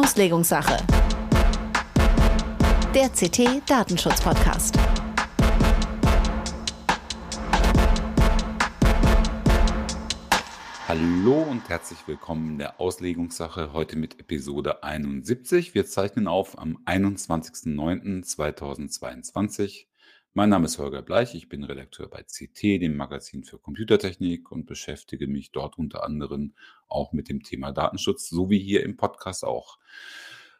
Auslegungssache. Der CT Datenschutz Podcast. Hallo und herzlich willkommen in der Auslegungssache heute mit Episode 71. Wir zeichnen auf am 21.09.2022. Mein Name ist Holger Bleich, ich bin Redakteur bei CT, dem Magazin für Computertechnik und beschäftige mich dort unter anderem auch mit dem Thema Datenschutz, so wie hier im Podcast auch.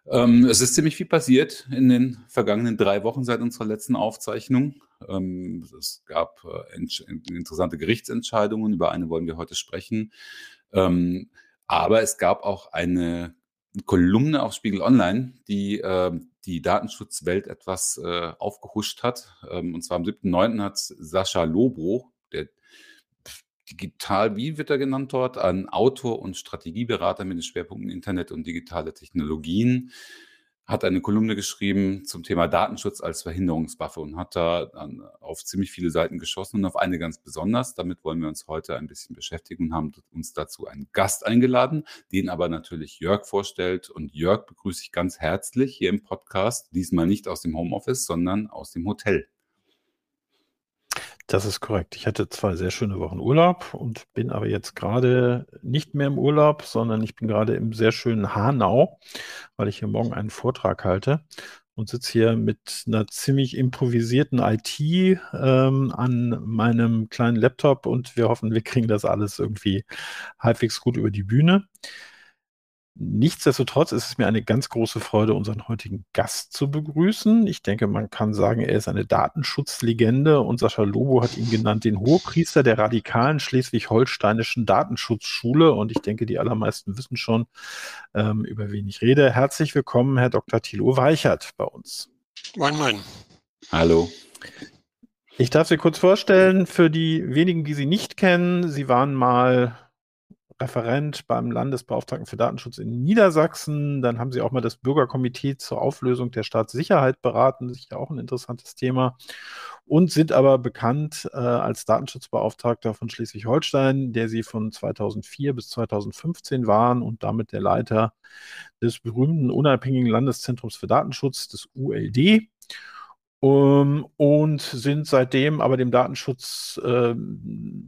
Ähm, es ist ziemlich viel passiert in den vergangenen drei Wochen seit unserer letzten Aufzeichnung. Ähm, es gab äh, interessante Gerichtsentscheidungen, über eine wollen wir heute sprechen. Ähm, aber es gab auch eine Kolumne auf Spiegel Online, die äh, die Datenschutzwelt etwas äh, aufgehuscht hat. Ähm, und zwar am 7.9. hat Sascha Lobro, der digital, wie wird er genannt dort, ein Autor und Strategieberater mit den Schwerpunkten Internet und digitale Technologien, hat eine Kolumne geschrieben zum Thema Datenschutz als Verhinderungswaffe und hat da auf ziemlich viele Seiten geschossen und auf eine ganz besonders. Damit wollen wir uns heute ein bisschen beschäftigen und haben uns dazu einen Gast eingeladen, den aber natürlich Jörg vorstellt. Und Jörg begrüße ich ganz herzlich hier im Podcast, diesmal nicht aus dem Homeoffice, sondern aus dem Hotel. Das ist korrekt. Ich hatte zwei sehr schöne Wochen Urlaub und bin aber jetzt gerade nicht mehr im Urlaub, sondern ich bin gerade im sehr schönen Hanau, weil ich hier morgen einen Vortrag halte und sitze hier mit einer ziemlich improvisierten IT ähm, an meinem kleinen Laptop und wir hoffen, wir kriegen das alles irgendwie halbwegs gut über die Bühne. Nichtsdestotrotz ist es mir eine ganz große Freude, unseren heutigen Gast zu begrüßen. Ich denke, man kann sagen, er ist eine Datenschutzlegende und Sascha Lobo hat ihn genannt den Hohepriester der radikalen schleswig-holsteinischen Datenschutzschule. Und ich denke, die allermeisten wissen schon, ähm, über wen ich rede. Herzlich willkommen, Herr Dr. Thilo Weichert bei uns. Moin, moin. Hallo. Ich darf Sie kurz vorstellen, für die wenigen, die Sie nicht kennen, Sie waren mal Referent beim Landesbeauftragten für Datenschutz in Niedersachsen. Dann haben sie auch mal das Bürgerkomitee zur Auflösung der Staatssicherheit beraten. Das ist ja auch ein interessantes Thema. Und sind aber bekannt äh, als Datenschutzbeauftragter von Schleswig-Holstein, der sie von 2004 bis 2015 waren und damit der Leiter des berühmten unabhängigen Landeszentrums für Datenschutz, des ULD. Um, und sind seitdem aber dem Datenschutz äh,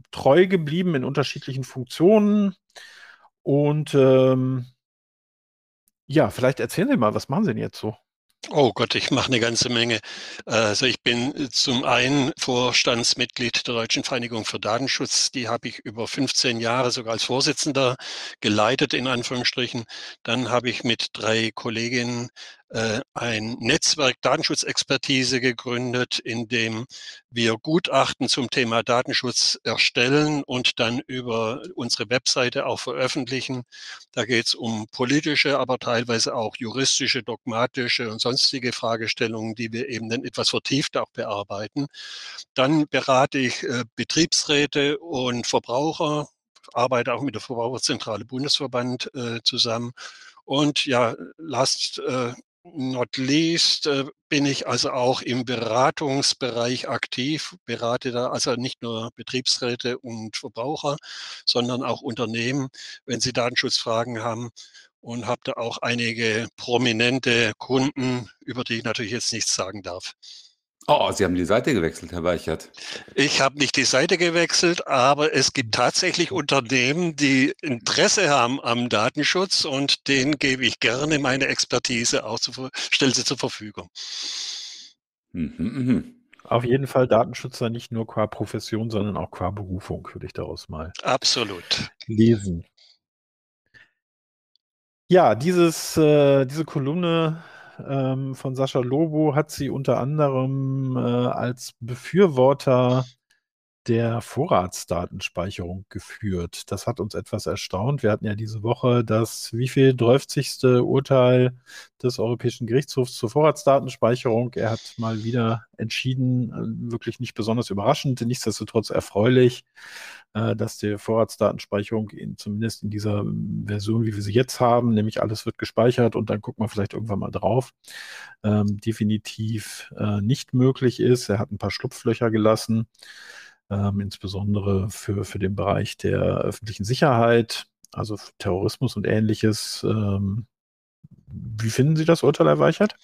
treu geblieben in unterschiedlichen Funktionen. Und ähm, ja, vielleicht erzählen Sie mal, was machen Sie denn jetzt so? Oh Gott, ich mache eine ganze Menge. Also ich bin zum einen Vorstandsmitglied der Deutschen Vereinigung für Datenschutz. Die habe ich über 15 Jahre sogar als Vorsitzender geleitet, in Anführungsstrichen. Dann habe ich mit drei Kolleginnen äh, ein Netzwerk Datenschutzexpertise gegründet, in dem wir Gutachten zum Thema Datenschutz erstellen und dann über unsere Webseite auch veröffentlichen. Da geht es um politische, aber teilweise auch juristische, dogmatische und sonstige Fragestellungen, die wir eben dann etwas vertieft auch bearbeiten. Dann berate ich äh, Betriebsräte und Verbraucher, arbeite auch mit der Verbraucherzentrale Bundesverband äh, zusammen. Und ja, last äh, not least äh, bin ich also auch im Beratungsbereich aktiv, berate da also nicht nur Betriebsräte und Verbraucher, sondern auch Unternehmen, wenn sie Datenschutzfragen haben und habe da auch einige prominente Kunden, über die ich natürlich jetzt nichts sagen darf. Oh, Sie haben die Seite gewechselt, Herr Weichert. Ich habe nicht die Seite gewechselt, aber es gibt tatsächlich Unternehmen, die Interesse haben am Datenschutz und denen gebe ich gerne meine Expertise auch zu, stelle sie zur Verfügung. Mhm, mh. Auf jeden Fall Datenschützer nicht nur qua Profession, sondern auch qua Berufung, würde ich daraus mal Absolut. lesen. Ja, dieses, äh, diese Kolumne ähm, von Sascha Lobo hat sie unter anderem äh, als Befürworter der Vorratsdatenspeicherung geführt. Das hat uns etwas erstaunt. Wir hatten ja diese Woche das wie viel 30. Urteil des Europäischen Gerichtshofs zur Vorratsdatenspeicherung. Er hat mal wieder entschieden, äh, wirklich nicht besonders überraschend, nichtsdestotrotz erfreulich, äh, dass die Vorratsdatenspeicherung in, zumindest in dieser Version, wie wir sie jetzt haben, nämlich alles wird gespeichert und dann gucken wir vielleicht irgendwann mal drauf, ähm, definitiv äh, nicht möglich ist. Er hat ein paar Schlupflöcher gelassen ähm, insbesondere für, für den Bereich der öffentlichen Sicherheit, also Terrorismus und ähnliches. Ähm, wie finden Sie das Urteil, Herr Weichert?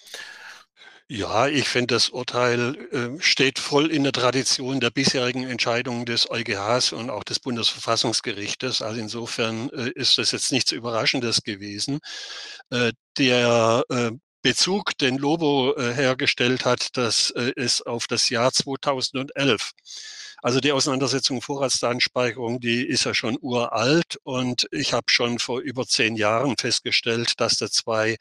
Ja, ich finde, das Urteil äh, steht voll in der Tradition der bisherigen Entscheidungen des EuGHs und auch des Bundesverfassungsgerichtes. Also insofern äh, ist das jetzt nichts Überraschendes gewesen. Äh, der äh, Bezug, den Lobo äh, hergestellt hat, das äh, ist auf das Jahr 2011. Also die Auseinandersetzung Vorratsdatenspeicherung, die ist ja schon uralt und ich habe schon vor über zehn Jahren festgestellt, dass da zwei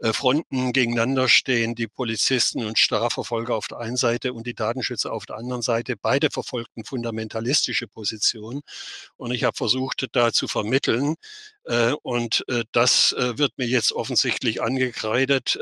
äh, Fronten gegeneinander stehen, die Polizisten und Strafverfolger auf der einen Seite und die Datenschützer auf der anderen Seite. Beide verfolgten fundamentalistische Positionen und ich habe versucht, da zu vermitteln, und äh, das äh, wird mir jetzt offensichtlich angekreidet.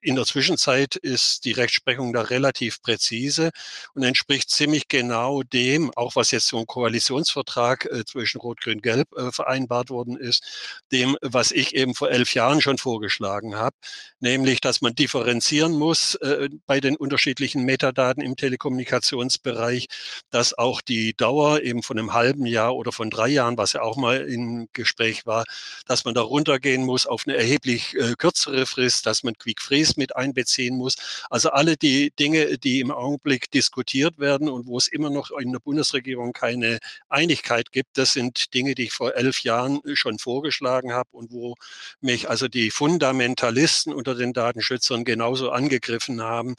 In der Zwischenzeit ist die Rechtsprechung da relativ präzise und entspricht ziemlich genau dem, auch was jetzt so ein Koalitionsvertrag zwischen Rot-Grün-Gelb vereinbart worden ist, dem, was ich eben vor elf Jahren schon vorgeschlagen habe, nämlich, dass man differenzieren muss bei den unterschiedlichen Metadaten im Telekommunikationsbereich, dass auch die Dauer eben von einem halben Jahr oder von drei Jahren, was ja auch mal im Gespräch war, dass man da runtergehen muss auf eine erheblich äh, kürzere Frist, dass man Quick Freeze mit einbeziehen muss. Also alle die Dinge, die im Augenblick diskutiert werden und wo es immer noch in der Bundesregierung keine Einigkeit gibt, das sind Dinge, die ich vor elf Jahren schon vorgeschlagen habe und wo mich also die Fundamentalisten unter den Datenschützern genauso angegriffen haben,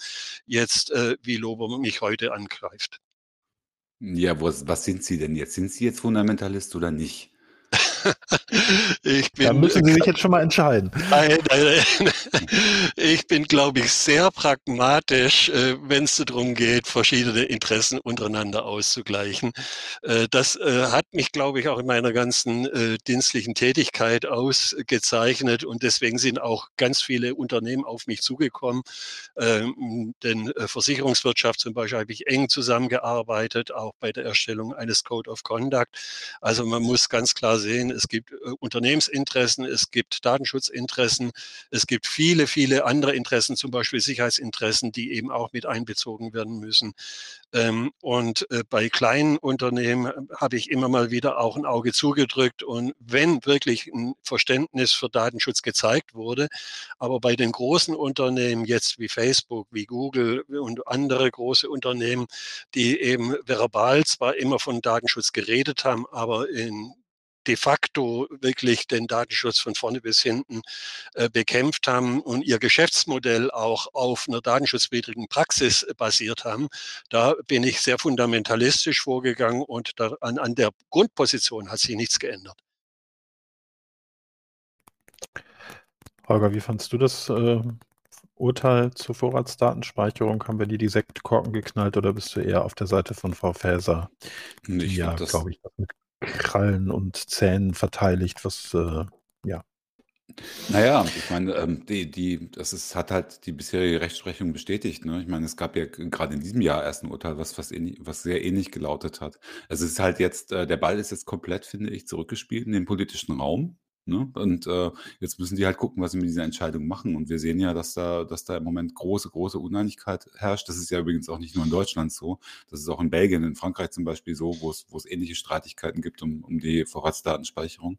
jetzt äh, wie Lobo mich heute angreift. Ja, was, was sind Sie denn jetzt? Sind Sie jetzt Fundamentalist oder nicht? Ich bin, da müssen Sie sich jetzt schon mal entscheiden. Nein, nein, ich bin, glaube ich, sehr pragmatisch, äh, wenn es darum geht, verschiedene Interessen untereinander auszugleichen. Äh, das äh, hat mich, glaube ich, auch in meiner ganzen dienstlichen Tätigkeit ausgezeichnet und deswegen sind auch ganz viele Unternehmen auf mich zugekommen. Ähm, denn Versicherungswirtschaft zum Beispiel habe ich eng zusammengearbeitet, auch bei der Erstellung eines Code of Conduct. Also man muss ganz klar sehen, es gibt äh, Unternehmensinteressen, es gibt Datenschutzinteressen, es gibt viele, viele andere Interessen, zum Beispiel Sicherheitsinteressen, die eben auch mit einbezogen werden müssen. Ähm, und äh, bei kleinen Unternehmen äh, habe ich immer mal wieder auch ein Auge zugedrückt. Und wenn wirklich ein Verständnis für Datenschutz gezeigt wurde, aber bei den großen Unternehmen jetzt wie Facebook, wie Google und andere große Unternehmen, die eben verbal zwar immer von Datenschutz geredet haben, aber in de facto wirklich den Datenschutz von vorne bis hinten äh, bekämpft haben und ihr Geschäftsmodell auch auf einer datenschutzwidrigen Praxis äh, basiert haben. Da bin ich sehr fundamentalistisch vorgegangen und an, an der Grundposition hat sich nichts geändert. Holger, wie fandst du das äh, Urteil zur Vorratsdatenspeicherung? Haben wir dir die Sektkorken geknallt oder bist du eher auf der Seite von Frau Faeser, die ja, glaube ich, das mit Krallen und Zähnen verteidigt, was äh, ja. Naja, ich meine, ähm, die, die, das ist, hat halt die bisherige Rechtsprechung bestätigt. Ne? Ich meine, es gab ja gerade in diesem Jahr erst ein Urteil, was, was, ähnlich, was sehr ähnlich gelautet hat. Also es ist halt jetzt, äh, der Ball ist jetzt komplett, finde ich, zurückgespielt in den politischen Raum. Ne? Und äh, jetzt müssen die halt gucken, was sie mit dieser Entscheidung machen. Und wir sehen ja, dass da, dass da im Moment große, große Uneinigkeit herrscht. Das ist ja übrigens auch nicht nur in Deutschland so. Das ist auch in Belgien, in Frankreich zum Beispiel so, wo es, wo es ähnliche Streitigkeiten gibt um, um die Vorratsdatenspeicherung.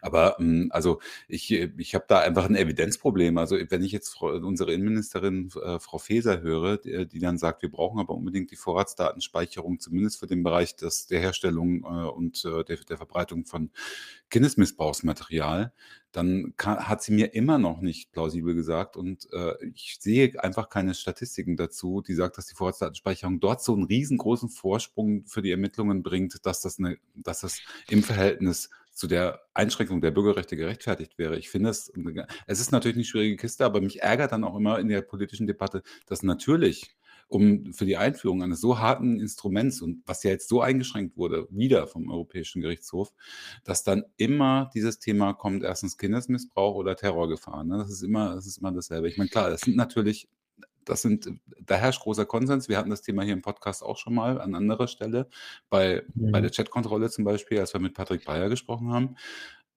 Aber ähm, also ich, ich habe da einfach ein Evidenzproblem. Also wenn ich jetzt unsere Innenministerin äh, Frau Faeser höre, die, die, dann sagt, wir brauchen aber unbedingt die Vorratsdatenspeicherung, zumindest für den Bereich des, der Herstellung äh, und äh, der, der Verbreitung von Kindesmissbrauchsmaterial, dann kann, hat sie mir immer noch nicht plausibel gesagt und äh, ich sehe einfach keine Statistiken dazu, die sagt, dass die Vorratsdatenspeicherung dort so einen riesengroßen Vorsprung für die Ermittlungen bringt, dass das, eine, dass das im Verhältnis zu der Einschränkung der Bürgerrechte gerechtfertigt wäre. Ich finde es, es ist natürlich eine schwierige Kiste, aber mich ärgert dann auch immer in der politischen Debatte, dass natürlich um für die Einführung eines so harten Instruments und was ja jetzt so eingeschränkt wurde, wieder vom Europäischen Gerichtshof, dass dann immer dieses Thema kommt, erstens Kindesmissbrauch oder Terrorgefahr. Ne? Das ist immer, das ist immer dasselbe. Ich meine, klar, das sind natürlich das sind, da herrscht großer Konsens. Wir hatten das Thema hier im Podcast auch schon mal an anderer Stelle, bei, mhm. bei der Chatkontrolle zum Beispiel, als wir mit Patrick Bayer gesprochen haben.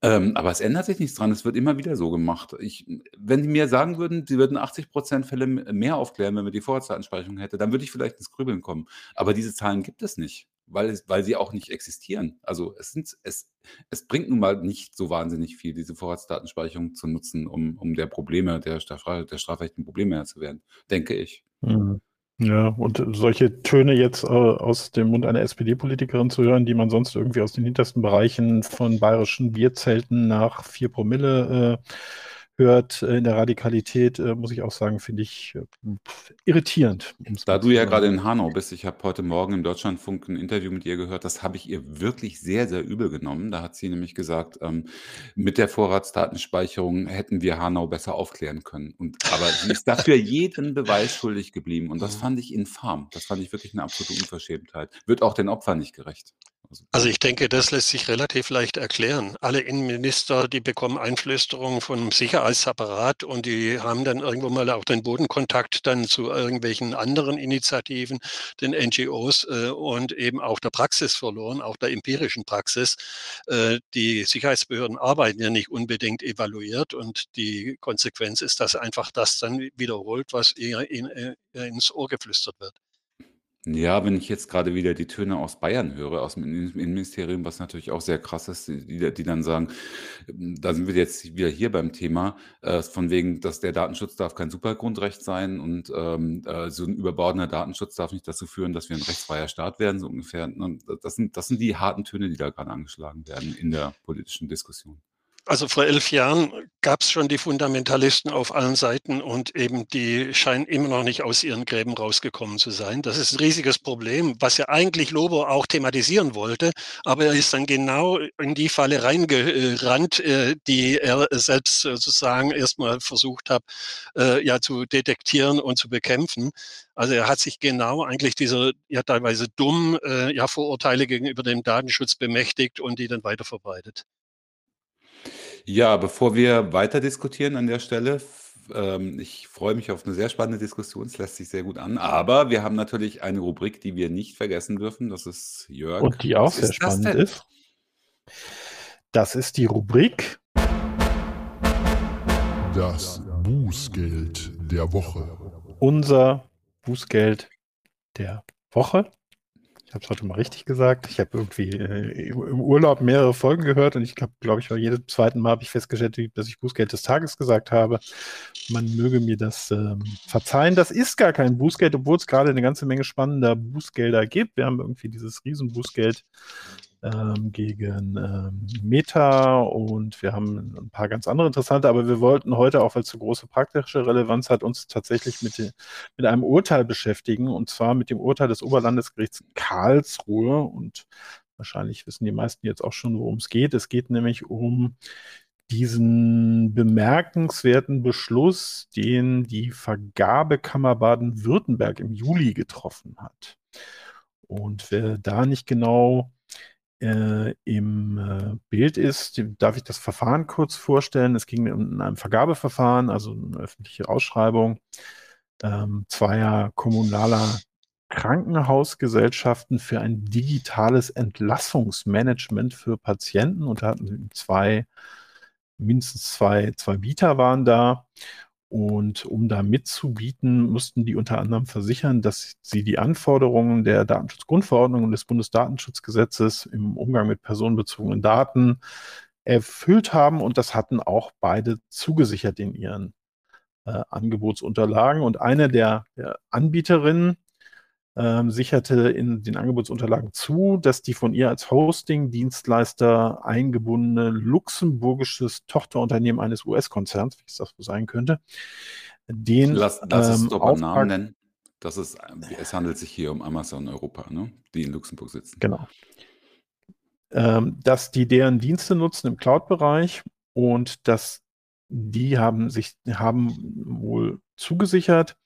Ähm, aber es ändert sich nichts dran. Es wird immer wieder so gemacht. Ich, wenn die mir sagen würden, sie würden 80% Fälle mehr aufklären, wenn wir die Vorratsdatenspeicherung hätte, dann würde ich vielleicht ins Grübeln kommen. Aber diese Zahlen gibt es nicht. weil, es, weil sie auch nicht existieren. Also es, sind, es, es bringt nun mal nicht so wahnsinnig viel, diese Vorratsdatenspeicherung zu nutzen, um, um der Probleme, der, der, der strafrechtlichen Probleme Herr zu werden, denke ich. Mhm. Ja, und solche Töne jetzt äh, aus dem Mund einer SPD-Politikerin zu hören, die man sonst irgendwie aus den hintersten Bereichen von bayerischen Bierzelten nach vier Promille äh, hört äh, in der Radikalität, äh, muss ich auch sagen, finde ich äh, irritierend. Da du ja gerade in Hanau bist, ich habe heute Morgen im Deutschlandfunk ein Interview mit ihr gehört, das habe ich ihr wirklich sehr, sehr übel genommen. Da hat sie nämlich gesagt, ähm, mit der Vorratsdatenspeicherung hätten wir Hanau besser aufklären können. Und, aber sie ist dafür jeden Beweis schuldig geblieben. Und das fand ich infam. Das fand ich wirklich eine absolute Unverschämtheit. Wird auch den Opfern nicht gerecht. Also, also ich denke, das lässt sich relativ leicht erklären. Alle Innenminister, die bekommen Einflüsterungen vom Sicherheitsapparat und die haben dann irgendwo mal auch den Bodenkontakt dann zu irgendwelchen anderen Initiativen, den NGOs äh, und eben auch der Praxis verloren, auch der empirischen Praxis. Äh, die Sicherheitsbehörden arbeiten ja nicht unbedingt evaluiert und die Konsequenz ist, dass einfach das dann wiederholt, was ihr äh, ins Ohr geflüstert wird. Ja, wenn ich jetzt gerade wieder die Töne aus Bayern höre, aus dem Innenministerium, was natürlich auch sehr krass ist, die die dann sagen ähm, da sind wir jetzt wieder hier beim Thema, äh, von wegen, dass der Datenschutz darf kein Supergrundrecht sein und, ähm, äh, so ein überbordender Datenschutz darf nicht dazu führen, dass wir ein rechtsfreier Staat werden, so ungefähr, ne? Das sind das sind die harten Töne, die da gerade angeschlagen werden in der politischen Diskussion. Also vor elf Jahren gab es schon die Fundamentalisten auf allen Seiten und eben die scheinen immer noch nicht aus ihren Gräben rausgekommen zu sein. Das ist ein riesiges Problem, was ja eigentlich Lobo auch thematisieren wollte, aber er ist dann genau in die Falle reingerannt, äh, die er selbst sozusagen erstmal versucht hat, äh, ja zu detektieren und zu bekämpfen. Also er hat sich genau eigentlich dieser ja teilweise dummen äh, ja Vorurteile gegenüber dem Datenschutz bemächtigt und die dann weiter verbreitet. Ja, bevor wir weiter diskutieren an der Stelle, ähm, ich freue mich auf eine sehr spannende Diskussion. Es lässt sich sehr gut an. Aber wir haben natürlich eine Rubrik, die wir nicht vergessen dürfen. Das ist Jörg. Und die auch Was sehr spannend ist. Das ist die Rubrik. Das Bußgeld der Woche. Unser Bußgeld der Woche. Ich habe es heute mal richtig gesagt. Ich habe irgendwie äh, im Urlaub mehrere Folgen gehört und ich glaube, glaube ich, bei jedem zweiten Mal habe ich festgestellt, dass ich Bußgeld des Tages gesagt habe. Man möge mir das ähm, verzeihen. Das ist gar kein Bußgeld, obwohl es gerade eine ganze Menge spannender Bußgelder gibt. Wir haben irgendwie dieses Riesenbußgeld ähm, gegen ähm, Meta und wir haben ein paar ganz andere interessante, aber wir wollten heute, auch weil es so große praktische Relevanz hat, uns tatsächlich mit, de, mit einem Urteil beschäftigen und zwar mit dem Urteil des Oberlandesgerichts Karlsruhe und wahrscheinlich wissen die meisten jetzt auch schon, worum es geht. Es geht nämlich um diesen bemerkenswerten Beschluss, den die Vergabekammer Baden-Württemberg im Juli getroffen hat. Und wer da nicht genau äh, im äh, Bild ist, darf ich das Verfahren kurz vorstellen. Es ging um ein Vergabeverfahren, also eine öffentliche Ausschreibung ähm, zweier kommunaler Krankenhausgesellschaften für ein digitales Entlassungsmanagement für Patienten und da hatten zwei, mindestens zwei, zwei Bieter waren da und um da mitzubieten, mussten die unter anderem versichern, dass sie die Anforderungen der Datenschutzgrundverordnung und des Bundesdatenschutzgesetzes im Umgang mit personenbezogenen Daten erfüllt haben. Und das hatten auch beide zugesichert in ihren äh, Angebotsunterlagen. Und eine der, der Anbieterinnen ähm, sicherte in den Angebotsunterlagen zu, dass die von ihr als Hosting-Dienstleister eingebundene luxemburgisches Tochterunternehmen eines US-Konzerns, wie es das so sein könnte, den Lass, lass ähm, es doch beim Namen nennen. Das ist, es handelt sich hier um Amazon Europa, ne? die in Luxemburg sitzen. Genau. Ähm, dass die deren Dienste nutzen im Cloud-Bereich und dass die haben sich, haben wohl zugesichert,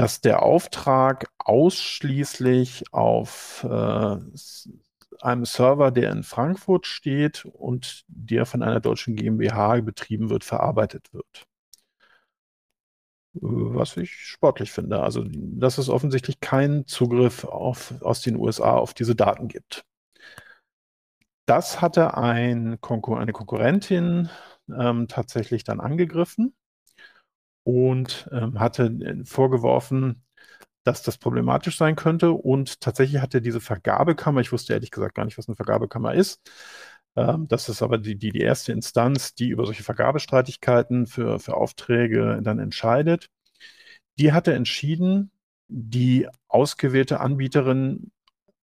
dass der Auftrag ausschließlich auf äh, einem Server, der in Frankfurt steht und der von einer deutschen GmbH betrieben wird, verarbeitet wird. Was ich sportlich finde. Also, dass es offensichtlich keinen Zugriff auf, aus den USA auf diese Daten gibt. Das hatte ein Konkur eine Konkurrentin ähm, tatsächlich dann angegriffen und ähm, hatte äh, vorgeworfen, dass das problematisch sein könnte. Und tatsächlich hatte diese Vergabekammer, ich wusste ehrlich gesagt gar nicht, was eine Vergabekammer ist. Ähm, das ist aber die, die, die erste Instanz, die über solche Vergabestreitigkeiten für, für Aufträge dann entscheidet. Die hatte entschieden, die ausgewählte Anbieterin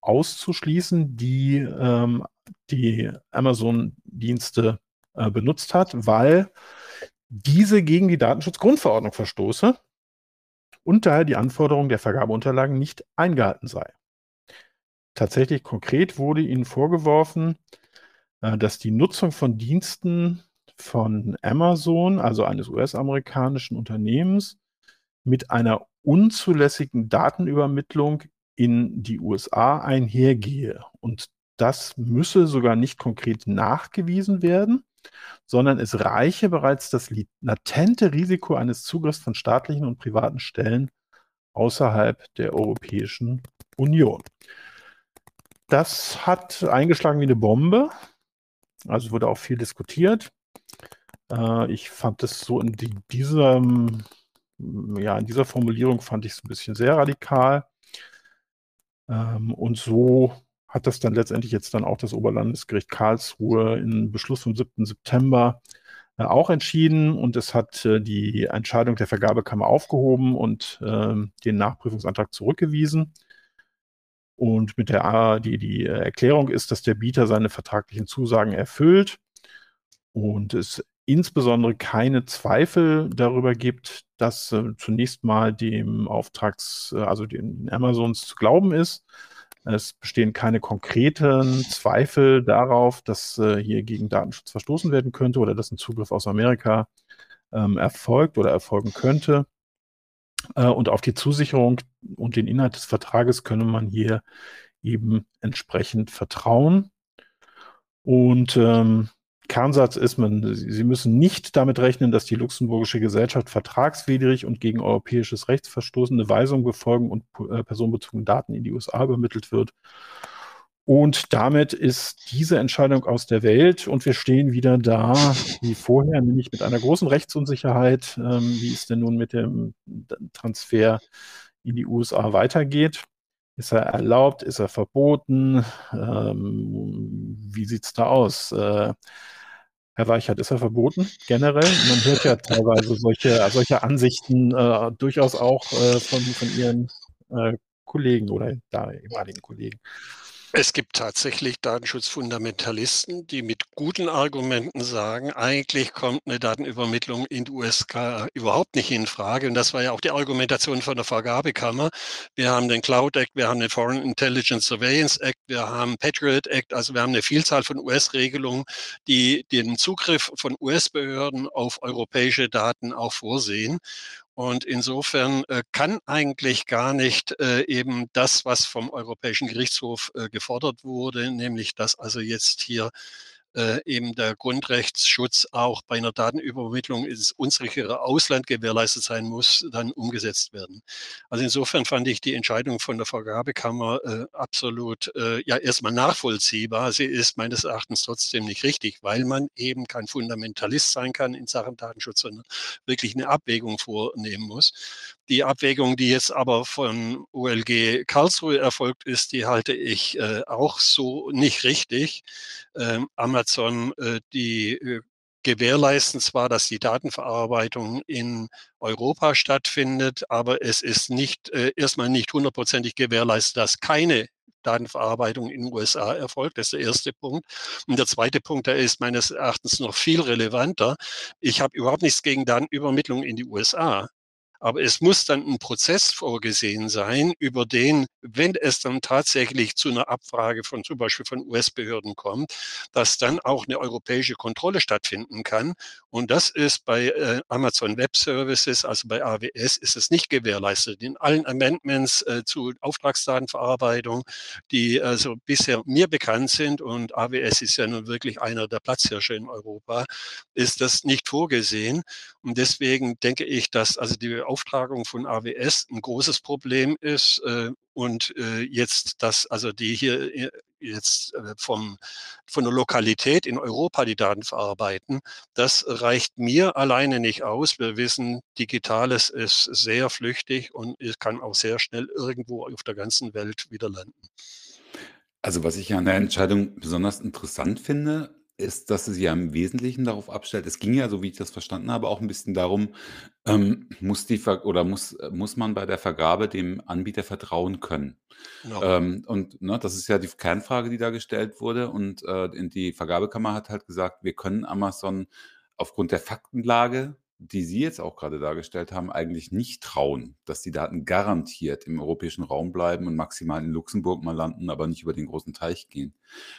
auszuschließen, die ähm, die Amazon-Dienste äh, benutzt hat, weil diese gegen die Datenschutzgrundverordnung verstoße und daher die Anforderung der Vergabeunterlagen nicht eingehalten sei. Tatsächlich konkret wurde ihnen vorgeworfen, äh, dass die Nutzung von Diensten von Amazon, also eines US-amerikanischen Unternehmens, mit einer unzulässigen Datenübermittlung in die USA einhergehe. Und das müsse sogar nicht konkret nachgewiesen werden, sondern es reiche bereits das latente Risiko eines Zugriffs von staatlichen und privaten Stellen außerhalb der Europäischen Union. Das hat eingeschlagen wie eine Bombe. Also wurde auch viel diskutiert. Äh, ich fand es so in die, diesem, ja, in dieser Formulierung fand ich es ein bisschen sehr radikal. Ähm, und so hat das dann letztendlich jetzt dann auch das Oberlandesgericht Karlsruhe in Beschluss vom 7. September äh, auch entschieden und es hat äh, die Entscheidung der Vergabekammer aufgehoben und äh, den Nachprüfungsantrag zurückgewiesen. Und mit der die, die Erklärung ist, dass der Bieter seine vertraglichen Zusagen erfüllt und es insbesondere keine Zweifel darüber gibt, dass äh, zunächst mal dem Auftrags, äh, also den Amazons zu glauben ist. Es bestehen keine konkreten Zweifel darauf, dass äh, hier gegen Datenschutz verstoßen werden könnte oder dass ein Zugriff aus Amerika ähm, erfolgt oder erfolgen könnte. Äh, und auf die Zusicherung und den Inhalt des Vertrages könne man hier eben entsprechend vertrauen. Und ähm, Kernsatz ist, man, Sie müssen nicht damit rechnen, dass die luxemburgische Gesellschaft vertragswidrig und gegen europäisches Recht verstoßene Weisungen befolgen und äh, personenbezogene Daten in die USA übermittelt wird. Und damit ist diese Entscheidung aus der Welt und wir stehen wieder da wie vorher, nämlich mit einer großen Rechtsunsicherheit, ähm, wie es denn nun mit dem Transfer in die USA weitergeht. Ist er erlaubt? Ist er verboten? Ähm, wie sieht's da aus? Äh, Herr Weichert, ist er verboten generell? Man hört ja teilweise solche, solche Ansichten äh, durchaus auch äh, von, von Ihren äh, Kollegen oder da ehemaligen Kollegen. Es gibt tatsächlich Datenschutzfundamentalisten, die mit guten Argumenten sagen, eigentlich kommt eine Datenübermittlung in die USK überhaupt nicht in Frage. Und das war ja auch die Argumentation von der Vergabekammer. Wir haben den Cloud Act, wir haben den Foreign Intelligence Surveillance Act, wir haben Patriot Act, also wir haben eine Vielzahl von US-Regelungen, die den Zugriff von US-Behörden auf europäische Daten auch vorsehen. Und insofern äh, kann eigentlich gar nicht äh, eben das, was vom Europäischen Gerichtshof äh, gefordert wurde, nämlich dass also jetzt hier äh, eben der Grundrechtsschutz auch bei einer Datenübermittlung ins unsichere Ausland gewährleistet sein muss, dann umgesetzt werden. Also insofern fand ich die Entscheidung von der Vergabekammer äh, absolut äh, ja erstmal nachvollziehbar. Sie ist meines Erachtens trotzdem nicht richtig, weil man eben kein Fundamentalist sein kann in Sachen Datenschutz, sondern wirklich eine Abwägung vornehmen muss. Die Abwägung, die jetzt aber von OLG Karlsruhe erfolgt ist, die halte ich äh, auch so nicht richtig. Ähm, Amazon, äh, die äh, gewährleisten zwar, dass die Datenverarbeitung in Europa stattfindet, aber es ist nicht äh, erstmal nicht hundertprozentig gewährleistet, dass keine Datenverarbeitung in den USA erfolgt. Das ist der erste Punkt. Und der zweite Punkt, der ist meines Erachtens noch viel relevanter. Ich habe überhaupt nichts gegen Datenübermittlung in die USA. Aber es muss dann ein Prozess vorgesehen sein, über den, wenn es dann tatsächlich zu einer Abfrage von zum Beispiel von US-Behörden kommt, dass dann auch eine europäische Kontrolle stattfinden kann. Und das ist bei äh, Amazon Web Services, also bei AWS, ist es nicht gewährleistet. In allen Amendments äh, zu Auftragsdatenverarbeitung, die also bisher mir bekannt sind, und AWS ist ja nun wirklich einer der Platzhirsche in Europa, ist das nicht vorgesehen. Und deswegen denke ich, dass also die Beauftragung von AWS ein großes Problem ist. Äh, und äh, jetzt, dass also die hier äh, jetzt äh, vom, von der Lokalität in Europa die Daten verarbeiten, das reicht mir alleine nicht aus. Wir wissen, Digitales ist sehr flüchtig und es kann auch sehr schnell irgendwo auf der ganzen Welt wieder landen. Also, was ich an der Entscheidung besonders interessant finde, ist, dass sich ja im Wesentlichen darauf abstellt es ging ja, so wie ich das verstanden habe, auch ein bisschen darum, ähm, muss die Ver oder muss muss man bei der Vergabe dem Anbieter vertrauen können? Genau. Ähm, und, ne, das ist ja die Kernfrage, die da gestellt wurde und, äh, die Vergabekammer hat halt gesagt: „Wir können Amazon aufgrund der Faktenlage die Sie jetzt auch gerade dargestellt haben, eigentlich nicht trauen, dass die Daten garantiert im europäischen Raum bleiben und maximal in Luxemburg mal landen, aber nicht über den großen Teich gehen.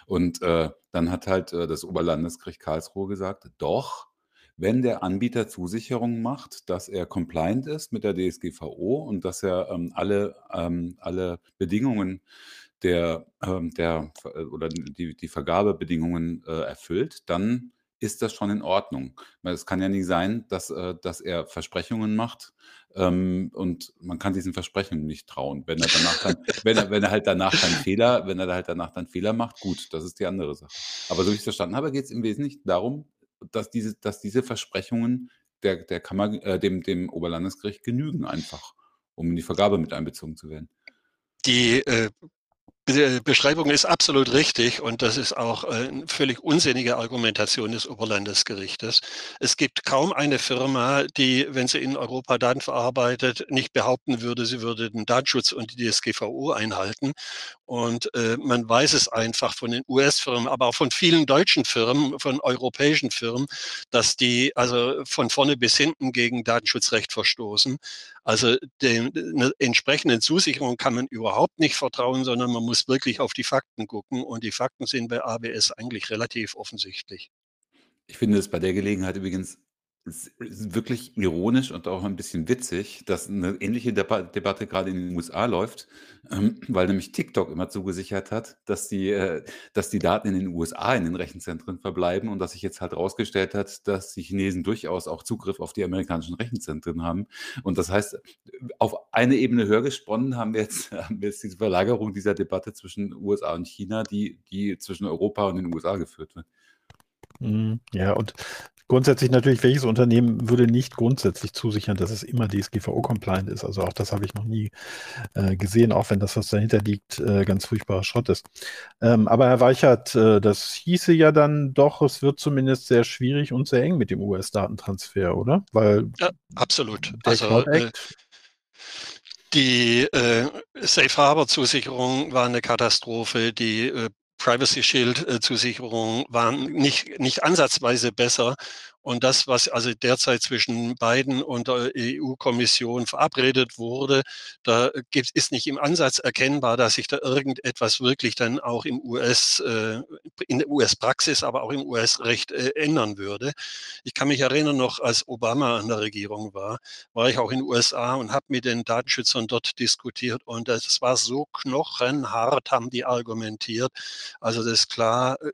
Und, äh, dann hat halt, äh, das Oberlandesgericht Karlsruhe gesagt: „Doch, wenn der Anbieter Zusicherungen macht, dass er compliant ist mit der DSGVO und dass er, ähm, alle ähm, alle Bedingungen der ähm, der oder die die Vergabebedingungen, äh, erfüllt, dann ist das schon in Ordnung. Weil es kann ja nicht sein, dass, äh, dass er Versprechungen macht, ähm, und man kann diesen Versprechungen nicht trauen. Wenn er danach dann wenn er wenn er halt danach dann Fehler wenn er halt danach dann Fehler macht, gut, das ist die andere Sache. Aber so wie ich's verstanden habe, geht es im Wesentlichen darum, dass diese dass diese Versprechungen der der Kammer äh, dem dem Oberlandesgericht genügen einfach, um in die Vergabe mit einbezogen zu werden. Die, äh, Beschreibung ist absolut richtig und das ist auch eine äh, völlig unsinnige Argumentation des Oberlandesgerichtes. Es gibt kaum eine Firma, die, wenn sie in Europa Daten verarbeitet, nicht behaupten würde, sie würde den Datenschutz und die DSGVO einhalten. Und äh, man weiß es einfach von den US-Firmen, aber auch von vielen deutschen Firmen, von europäischen Firmen, dass die also von vorne bis hinten gegen Datenschutzrecht verstoßen. Also den entsprechenden Zusicherungen kann man überhaupt nicht vertrauen, sondern man muss wirklich auf die Fakten gucken. Und die Fakten sind bei ABS eigentlich relativ offensichtlich. Ich finde es bei der Gelegenheit übrigens wirklich ironisch und auch ein bisschen witzig, dass eine ähnliche Deba Debatte gerade in den USA läuft, ähm, weil nämlich TikTok immer zugesichert hat, dass die äh, dass die Daten in den USA in den Rechenzentren verbleiben und dass sich jetzt halt rausgestellt hat, dass die Chinesen durchaus auch Zugriff auf die amerikanischen Rechenzentren haben. Und das heißt, auf eine Ebene höher gesponnen haben wir jetzt haben wir jetzt diese Verlagerung dieser Debatte zwischen USA und China, die die zwischen Europa und den USA geführt wird. Mhm, ja, und grundsätzlich natürlich, welches Unternehmen würde nicht grundsätzlich zusichern, dass es immer DSGVO-compliant ist? Also auch das habe ich noch nie äh, gesehen, auch wenn das, was dahinter liegt, äh, ganz furchtbarer Schrott ist. Ähm, aber Herr Weichert, äh, das hieße ja dann doch, es wird zumindest sehr schwierig und sehr eng mit dem US-Datentransfer, oder? Weil ja, absolut. Also, äh, die äh, Safe Harbor Zusicherung war eine Katastrophe. Die äh, Privacy Shield äh, Zusicherungen waren nicht, nicht ansatzweise besser. Und das, was also derzeit zwischen beiden und der EU-Kommission verabredet wurde, da gibt, ist nicht im Ansatz erkennbar, dass sich da irgendetwas wirklich dann auch im US, äh, in der US-Praxis, aber auch im US-Recht äh, ändern würde. Ich kann mich erinnern, noch als Obama an der Regierung war, war ich auch in den USA und habe mit den Datenschützern dort diskutiert und das war so knochenhart, haben die argumentiert. Also das ist klar, äh,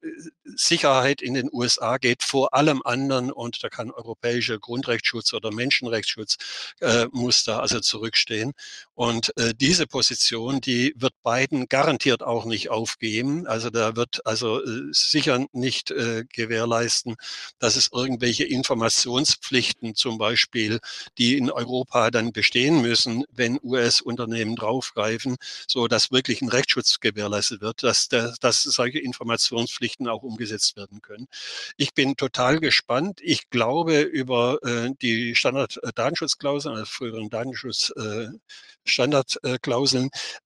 Sicherheit in den USA geht vor allem anderen und da kann europäischer Grundrechtsschutz oder Menschenrechtsschutz äh, muss da also zurückstehen. Und äh, diese Position, die wird Biden garantiert auch nicht aufgeben. Also da wird also äh, sicher nicht äh, gewährleisten, dass es irgendwelche Informationspflichten zum Beispiel, die in Europa dann bestehen müssen, wenn US-Unternehmen draufgreifen, so dass wirklich ein Rechtsschutz gewährleistet wird, dass, der, dass solche Informationspflichten auch umgesetzt werden können. Ich bin total gespannt. Ich glaube über äh, die Standard-Datenschutzklauseln, also früheren Datenschutz äh,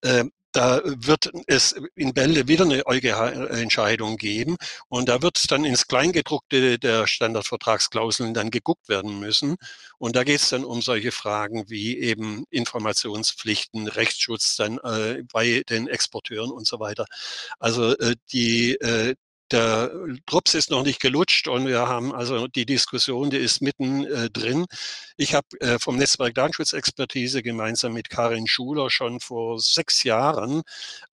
äh, da wird es in Bälde wieder eine EuGH-Entscheidung geben und da wird dann ins Kleingedruckte der Standardvertragsklauseln dann geguckt werden müssen. Und da geht es dann um solche Fragen wie eben Informationspflichten, Rechtsschutz dann äh, bei den Exporteuren und so weiter. Also äh, die, äh, der Drops ist noch nicht gelutscht und wir haben also die Diskussion, die ist mitten äh, drin. Ich habe äh, vom Netzwerk Datenschutzexpertise gemeinsam mit Karin Schuler schon vor sechs Jahren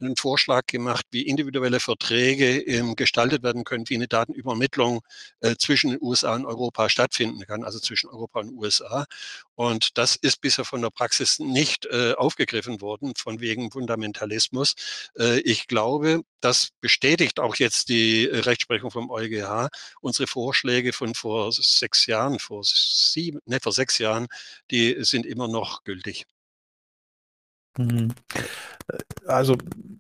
einen Vorschlag gemacht, wie individuelle Verträge ähm, gestaltet werden können, wie eine Datenübermittlung äh, zwischen den USA und Europa stattfinden kann, also zwischen Europa und USA. Und das ist bisher von der Praxis nicht äh, aufgegriffen worden, von wegen Fundamentalismus. Äh, ich glaube, das bestätigt auch jetzt die Rechtsprechung vom EuGH. Unsere Vorschläge von vor sechs Jahren, vor sieben, ne, vor sechs Jahren, die sind immer noch gültig. Mhm. Also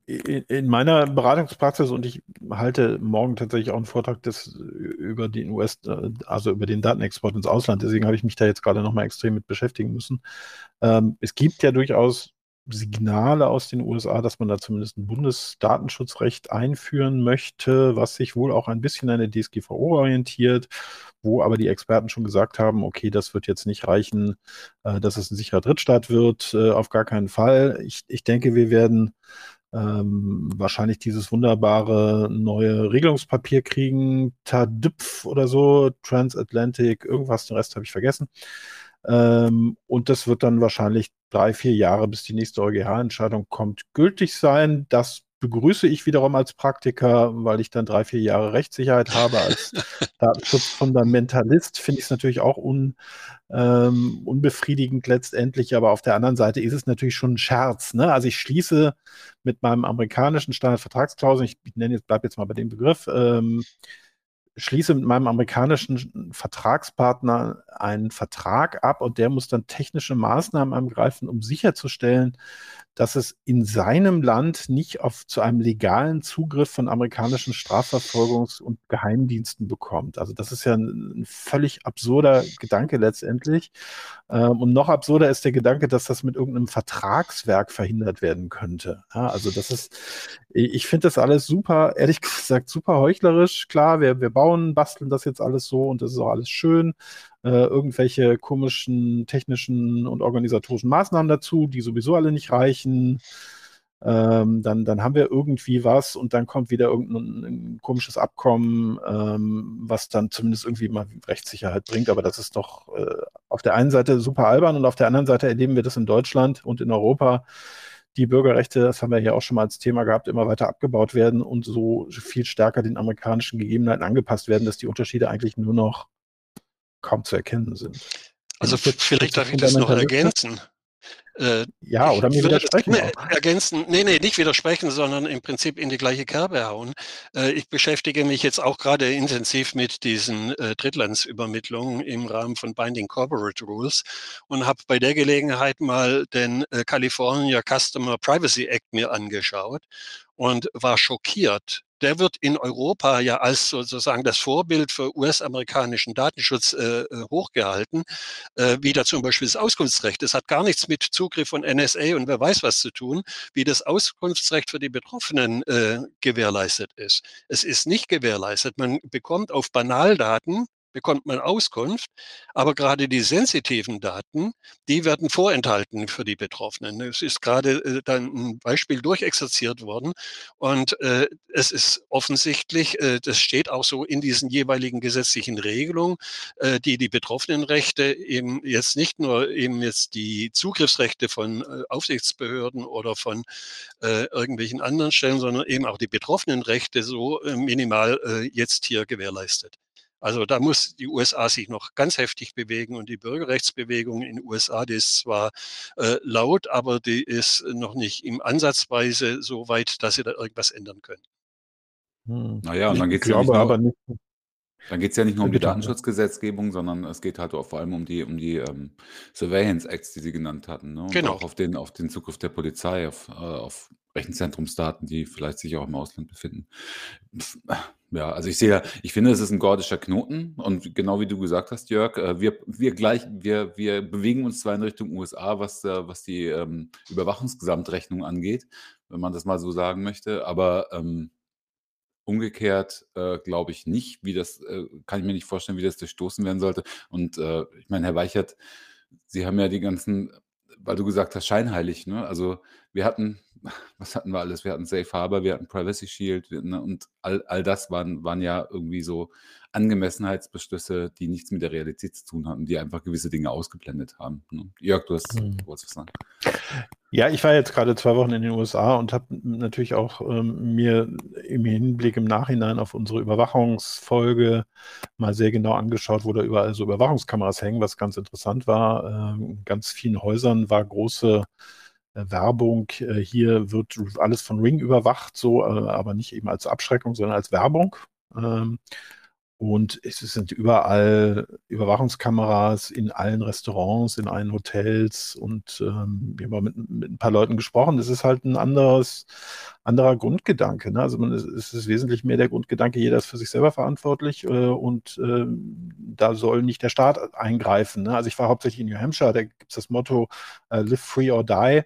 in meiner Beratungspraxis und ich halte morgen tatsächlich auch einen Vortrag des, über den US, also über den Datenexport ins Ausland. Deswegen habe ich mich da jetzt gerade nochmal extrem mit beschäftigen müssen. Ähm, es gibt ja durchaus Signale aus den USA, dass man da zumindest ein Bundesdatenschutzrecht einführen möchte, was sich wohl auch ein bisschen an der DSGVO orientiert, wo aber die Experten schon gesagt haben, okay, das wird jetzt nicht reichen, äh, dass es ein sicherer Drittstaat wird, äh, auf gar keinen Fall. Ich, ich denke, wir werden ähm, wahrscheinlich dieses wunderbare neue Regelungspapier kriegen, TADIPF oder so, Transatlantic, irgendwas, den Rest habe ich vergessen. Ähm, und das wird dann wahrscheinlich drei, vier Jahre, bis die nächste EuGH-Entscheidung kommt, gültig sein. Das begrüße ich wiederum als Praktiker, weil ich dann drei, vier Jahre Rechtssicherheit habe. Als Datenschutzfundamentalist finde ich es natürlich auch un, ähm, unbefriedigend letztendlich, aber auf der anderen Seite ist es natürlich schon ein Scherz. Ne? Also ich schließe mit meinem amerikanischen Standardvertragsklausel, ich, nenne jetzt, bleibe jetzt mal bei dem Begriff, ähm, schließe mit meinem amerikanischen Vertragspartner einen Vertrag ab und der muss dann technische Maßnahmen angreifen, um sicherzustellen, dass es in seinem Land nicht auf, zu einem legalen Zugriff von amerikanischen Strafverfolgungs- und Geheimdiensten bekommt. Also das ist ja ein, ein völlig absurder Gedanke letztendlich. Ähm, und noch absurder ist der Gedanke, dass das mit irgendeinem Vertragswerk verhindert werden könnte. Ja, also das ist, ich finde das alles super, ehrlich gesagt, super heuchlerisch. Klar, wir, wir bauen, basteln das jetzt alles so und das ist auch alles schön äh, irgendwelche komischen technischen und organisatorischen Maßnahmen dazu, die sowieso alle nicht reichen. Ähm, dann, dann haben wir irgendwie was und dann kommt wieder irgendein komisches Abkommen, ähm, was dann zumindest irgendwie mal Rechtssicherheit bringt. Aber das ist doch äh, auf der einen Seite super albern und auf der anderen Seite erleben wir das in Deutschland und in Europa. Die Bürgerrechte, das haben wir hier auch schon mal als Thema gehabt, immer weiter abgebaut werden und so viel stärker den amerikanischen Gegebenheiten angepasst werden, dass die Unterschiede eigentlich nur noch kaum zu erkennen sind. Also vielleicht darf ich das noch ergänzen. Äh, ja, oder mir widersprechen. Ergänzen, nee, nee, nicht widersprechen, sondern im Prinzip in die gleiche Kerbe hauen. Äh, ich beschäftige mich jetzt auch gerade intensiv mit diesen äh, Drittlandsübermittlungen im Rahmen von Binding Corporate Rules und habe bei der Gelegenheit mal den äh, California Customer Privacy Act mir angeschaut und war schockiert, der wird in Europa ja als sozusagen das Vorbild für US-amerikanischen Datenschutz äh, äh, hochgehalten, äh, wie da zum Beispiel das Auskunftsrecht. Das hat gar nichts mit Zugriff von NSA und wer weiß was zu tun, wie das Auskunftsrecht für die Betroffenen äh, gewährleistet ist. Es ist nicht gewährleistet. Man bekommt auf Banaldaten bekommt man Auskunft, aber gerade die sensitiven Daten, die werden vorenthalten für die Betroffenen. Es ist gerade äh, dann ein Beispiel durchexerziert worden und äh, es ist offensichtlich, äh, das steht auch so in diesen jeweiligen gesetzlichen Regelungen, äh, die die Betroffenenrechte eben jetzt nicht nur eben jetzt die Zugriffsrechte von äh, Aufsichtsbehörden oder von äh, irgendwelchen anderen Stellen, sondern eben auch die Betroffenenrechte so minimal jetzt hier gewährleistet. Also da muss die USA sich noch ganz heftig bewegen und die Bürgerrechtsbewegung in den USA, die ist zwar äh, laut, aber die ist noch nicht im Ansatzweise so weit, dass sie da irgendwas ändern können. Hm. Naja, und dann geht es ja nicht nur, nicht, dann geht es ja nicht nur um die Datenschutzgesetzgebung, sondern es geht halt auch vor allem um die, um die ähm, Surveillance Acts, die Sie genannt hatten. Ne? Und genau. auch auf den, auf den Zugriff der Polizei, auf, äh, auf Rechenzentrumsdaten, die vielleicht sich auch im Ausland befinden. Ja, also ich sehe ja, ich finde, es ist ein gordischer Knoten und genau wie du gesagt hast, Jörg, äh, wir, wir gleich, wir, wir bewegen uns zwar in Richtung USA, was, äh, was die ähm, Überwachungsgesamtrechnung angeht, wenn man das mal so sagen möchte, aber ähm, umgekehrt äh, glaube ich nicht, wie das, äh, kann ich mir nicht vorstellen, wie das durchstoßen werden sollte. Und äh, ich meine, Herr Weichert, Sie haben ja die ganzen, weil du gesagt hast, scheinheilig, ne? Also wir hatten was hatten wir alles? Wir hatten Safe Harbor, wir hatten Privacy Shield ne? und all, all das waren, waren ja irgendwie so Angemessenheitsbeschlüsse, die nichts mit der Realität zu tun hatten, die einfach gewisse Dinge ausgeblendet haben. Ne? Jörg, du hast hm. was sagen. Ja, ich war jetzt gerade zwei Wochen in den USA und habe natürlich auch ähm, mir im Hinblick im Nachhinein auf unsere Überwachungsfolge mal sehr genau angeschaut, wo da überall so Überwachungskameras hängen, was ganz interessant war. Ähm, in ganz vielen Häusern war große Werbung. Äh, hier wird alles von Ring überwacht, so, äh, aber nicht eben als Abschreckung, sondern als Werbung. Und es sind überall Überwachungskameras in allen Restaurants, in allen Hotels und ähm, wir haben mit, mit ein paar Leuten gesprochen. Es ist halt ein anderes, anderer Grundgedanke. Ne? Also man, es, es ist wesentlich mehr der Grundgedanke, jeder ist für sich selber verantwortlich äh, und äh, da soll nicht der Staat eingreifen. Ne? Also ich war hauptsächlich in New Hampshire, da gibt es das Motto äh, Live Free or Die.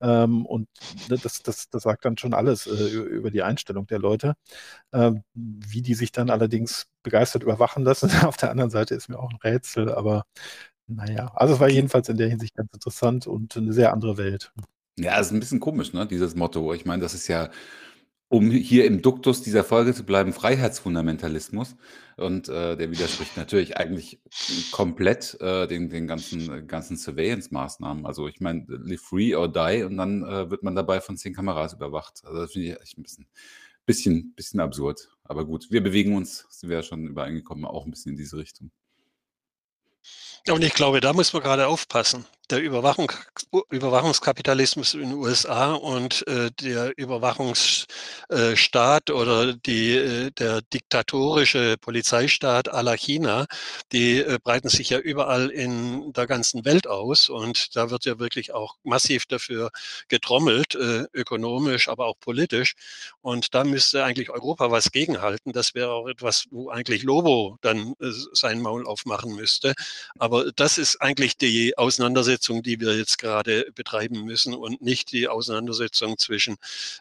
Ähm, und das, das, das sagt dann schon alles äh, über die Einstellung der Leute. Ähm, wie die sich dann allerdings begeistert überwachen lassen, auf der anderen Seite ist mir auch ein Rätsel, aber naja, also es war jedenfalls in der Hinsicht ganz interessant und eine sehr andere Welt. Ja, es ist ein bisschen komisch, ne, dieses Motto. Ich meine, das ist ja um hier im Duktus dieser Folge zu bleiben, Freiheitsfundamentalismus. Und äh, der widerspricht natürlich eigentlich komplett äh, den, den ganzen, ganzen Surveillance-Maßnahmen. Also ich meine, live free or die und dann äh, wird man dabei von zehn Kameras überwacht. Also das finde ich echt ein bisschen, bisschen, bisschen absurd. Aber gut, wir bewegen uns, sind wir ja schon übereingekommen, auch ein bisschen in diese Richtung. Und ich glaube, da muss man gerade aufpassen der Überwachung, Überwachungskapitalismus in den USA und äh, der Überwachungsstaat oder die, äh, der diktatorische Polizeistaat à la China, die äh, breiten sich ja überall in der ganzen Welt aus und da wird ja wirklich auch massiv dafür getrommelt, äh, ökonomisch, aber auch politisch. Und da müsste eigentlich Europa was gegenhalten. Das wäre auch etwas, wo eigentlich Lobo dann äh, sein Maul aufmachen müsste. Aber das ist eigentlich die Auseinandersetzung Auseinandersetzung, die wir jetzt gerade betreiben müssen und nicht die Auseinandersetzung zwischen